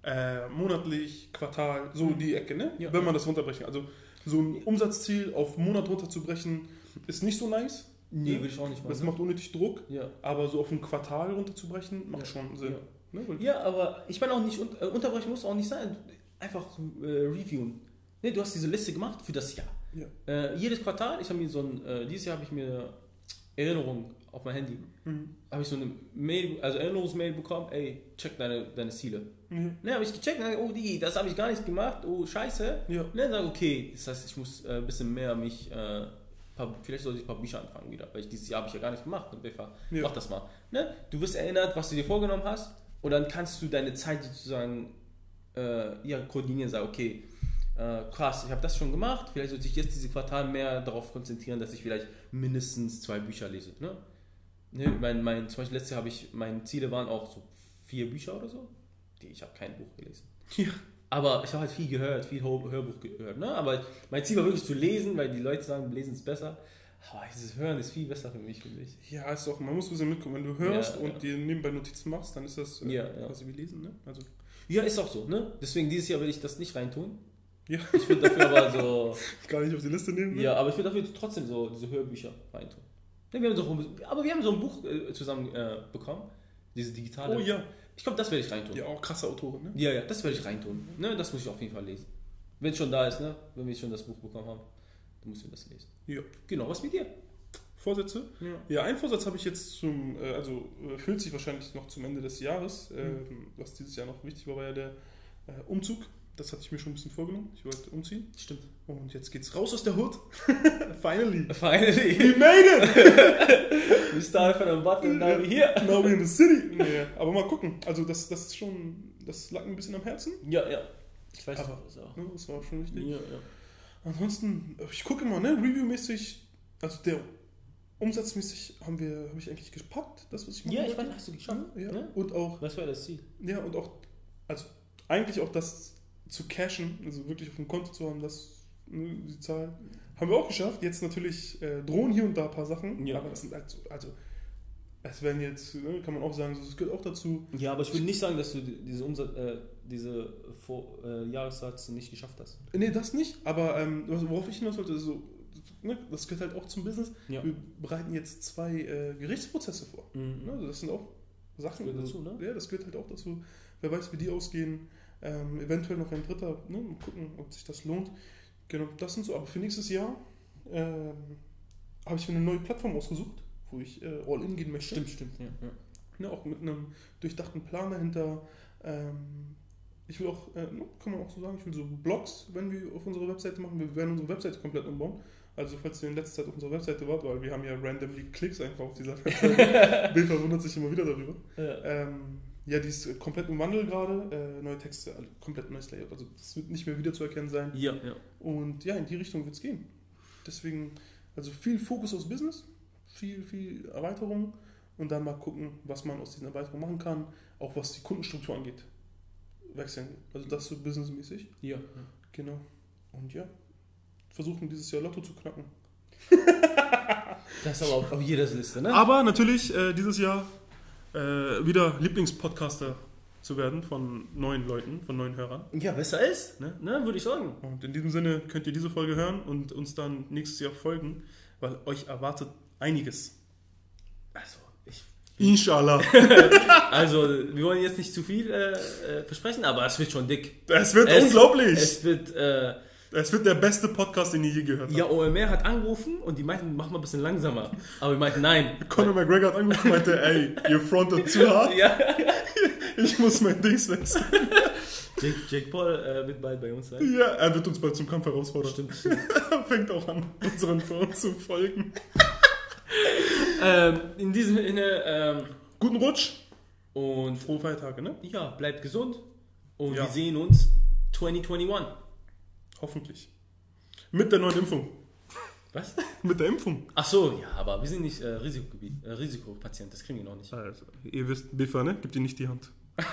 äh, monatlich, Quartal, so die Ecke, ne? Ja. Wenn man das runterbrechen. Also so ein Umsatzziel auf Monat runterzubrechen, ist nicht so nice. Nee, Ja. würde ich auch nicht Das machen. macht unnötig Druck. Ja. Aber so auf ein Quartal runterzubrechen, macht Ja. schon Sinn. Ja. Ne? Ja, aber ich meine auch nicht, äh, unterbrechen muss auch nicht sein. Einfach äh, reviewen. Nee, du hast diese Liste gemacht für das Jahr. Ja. Äh, jedes Quartal, ich habe mir so ein, äh, dieses Jahr habe ich mir Erinnerung auf mein Handy. Mhm. Habe ich so eine Mail, also Erinnerungsmail bekommen, ey, check deine, deine Ziele. Mhm. Ne, habe ich gecheckt, ne, oh die, das habe ich gar nicht gemacht, oh scheiße. Ja. Ne, sag okay, das heißt, ich muss äh, ein bisschen mehr mich äh, paar, vielleicht sollte ich ein paar Bücher anfangen wieder, weil ich dieses Jahr habe ich ja gar nicht gemacht. Und BFA, Ja. mach das mal. Ne? Du wirst erinnert, was du dir vorgenommen hast und dann kannst du deine Zeit sozusagen äh, ja, koordinieren, sagen, okay, äh, krass, ich habe das schon gemacht, vielleicht sollte ich jetzt diese Quartal mehr darauf konzentrieren, dass ich vielleicht mindestens zwei Bücher lese. Ne? Ne, mein, mein, zum Beispiel letztes Jahr habe ich, meine Ziele waren auch so vier Bücher oder so. Die, ich habe kein Buch gelesen. Ja. Aber ich habe halt viel gehört, viel Hör- Hörbuch gehört. Ne? Aber mein Ziel war wirklich zu lesen, weil die Leute sagen, lesen ist besser. Aber dieses Hören ist viel besser für mich, finde ich. Ja, ist auch, man muss ein bisschen mitgucken. Wenn du hörst Ja, und ja. dir nebenbei Notizen machst, dann ist das äh, Ja, ja. quasi wie lesen, ne? Also, Ja, ist auch so. Ne? Deswegen dieses Jahr will ich das nicht reintun. ja, Ich würde dafür aber so. gar nicht auf die Liste nehmen. Ne? Ja, aber ich würde dafür trotzdem so diese Hörbücher reintun. Ne, wir haben so, aber wir haben so ein Buch äh, zusammen äh, bekommen. Diese digitale. Oh ja. Ich glaube, das werde ich reintun. Ja, auch krasse Autoren, ne? Ja, ja, das werde ich reintun. Ne, das muss ich auf jeden Fall lesen. Wenn es schon da ist, ne? Wenn wir schon das Buch bekommen haben, dann müssen wir das lesen. Ja. Genau, was mit dir? Vorsätze? Ja. Ja, einen Vorsatz habe ich jetzt zum, äh, also äh, fühlt sich wahrscheinlich noch zum Ende des Jahres. Mhm. Ähm, was dieses Jahr noch wichtig war, war ja der äh, Umzug. Das hatte ich mir schon ein bisschen vorgenommen. Ich wollte umziehen. Stimmt. Und jetzt geht's raus aus der Hood. Finally. Finally. We made it! We started from the bottom, now we're here. Now we're in the city. Nee, aber mal gucken. Also das, das ist schon, das lag mir ein bisschen am Herzen. Ja, ja. Ich weiß Aber- auch. Ne, das war schon wichtig. Ja, ja. Ansonsten, ich gucke mal, ne, reviewmäßig, also der umsatzmäßig haben wir, habe ich eigentlich gepackt, das was ich machen Ja, ich weiß, hast du geschafft. Ja, Ne? und auch, Was war das Ziel? ja, und auch, also eigentlich auch das zu cashen, also wirklich auf dem Konto zu haben, das, ne, die Zahl, haben wir auch geschafft. Jetzt natürlich äh, drohen hier und da ein paar Sachen, Ja. aber das sind halt so, also, es werden jetzt, ne, kann man auch sagen, das gehört auch dazu. Ja, aber ich will nicht sagen, dass du die- diese Umsatz, äh, diese Vor äh, Jahressatz nicht geschafft hast. Nee, das nicht, aber ähm, worauf ich hinaus wollte, ist so, ne, das gehört halt auch zum Business. Ja. Wir bereiten jetzt zwei äh, Gerichtsprozesse vor. Mhm. Ne? Also das sind auch Sachen. Das gehört also, dazu, ne? Ja, das gehört halt auch dazu. Wer weiß, wie die ausgehen. Ähm, eventuell noch ein dritter. Ne? Mal gucken, ob sich das lohnt. Genau, das sind so. Aber für nächstes Jahr ähm, habe ich mir eine neue Plattform ausgesucht, wo ich äh, all in gehen möchte. Stimmt, stimmt. Ja, ja. Ne? Auch mit einem durchdachten Plan dahinter. Ähm, ich will auch, äh, ne, kann man auch so sagen, ich will so Blogs, wenn wir auf unserer Webseite machen. Wir werden unsere Webseite komplett umbauen. Also falls ihr in letzter Zeit auf unserer Webseite wart, weil wir haben ja randomly Klicks einfach auf dieser Webseite. Bill verwundert sich immer wieder darüber. Ja. Ähm, ja, die ist komplett im Wandel gerade. Äh, neue Texte, also komplett neues Layout. Also das wird nicht mehr wiederzuerkennen sein. ja, ja. Und ja, in die Richtung wird es gehen. Deswegen, also viel Fokus aufs Business, viel, viel Erweiterung und dann mal gucken, was man aus diesen Erweiterungen machen kann, auch was die Kundenstruktur angeht. Wechseln. Also das so businessmäßig. ja. Genau. Und ja, versuchen dieses Jahr Lotto zu knacken. Das ist aber auf, auf jeder Liste, ne? Aber natürlich äh, dieses Jahr äh, wieder Lieblingspodcaster zu werden von neuen Leuten, von neuen Hörern. Ja, besser ist, ne? ne? Würde ich sagen. Und in diesem Sinne könnt ihr diese Folge hören und uns dann nächstes Jahr folgen, weil euch erwartet einiges. Also, ich, Inshallah. also wir wollen jetzt nicht zu viel äh, äh, versprechen, aber es wird schon dick. Es wird Es- unglaublich. Es, Es wird, äh, wird der beste Podcast, den ihr je gehört habt. ja, OMR hat angerufen und die meinten, mach mal ein bisschen langsamer. Aber wir meinten, nein. Conor McGregor hat angerufen und meinte, ey, ihr frontet zu hart, Ja. ich muss mein Dings wechseln. Jake, Jake Paul äh, wird bald bei uns sein. Ja, er wird uns bald zum Kampf herausfordern. Stimmt, stimmt. Er fängt auch an, unseren Frauen zu folgen. ähm, in diesem Sinne, ähm, Guten Rutsch. und Frohe Feiertage, ne? ja, bleibt gesund. Und Ja. wir sehen uns 2021. Hoffentlich. Mit der neuen Impfung. Was? Mit der Impfung. Ach so, ja, aber wir sind nicht äh, Risikogebiet, äh, Risikopatient, das kriegen wir noch nicht. Also, ihr wisst, Biffa, ne? Gebt ihr nicht die Hand.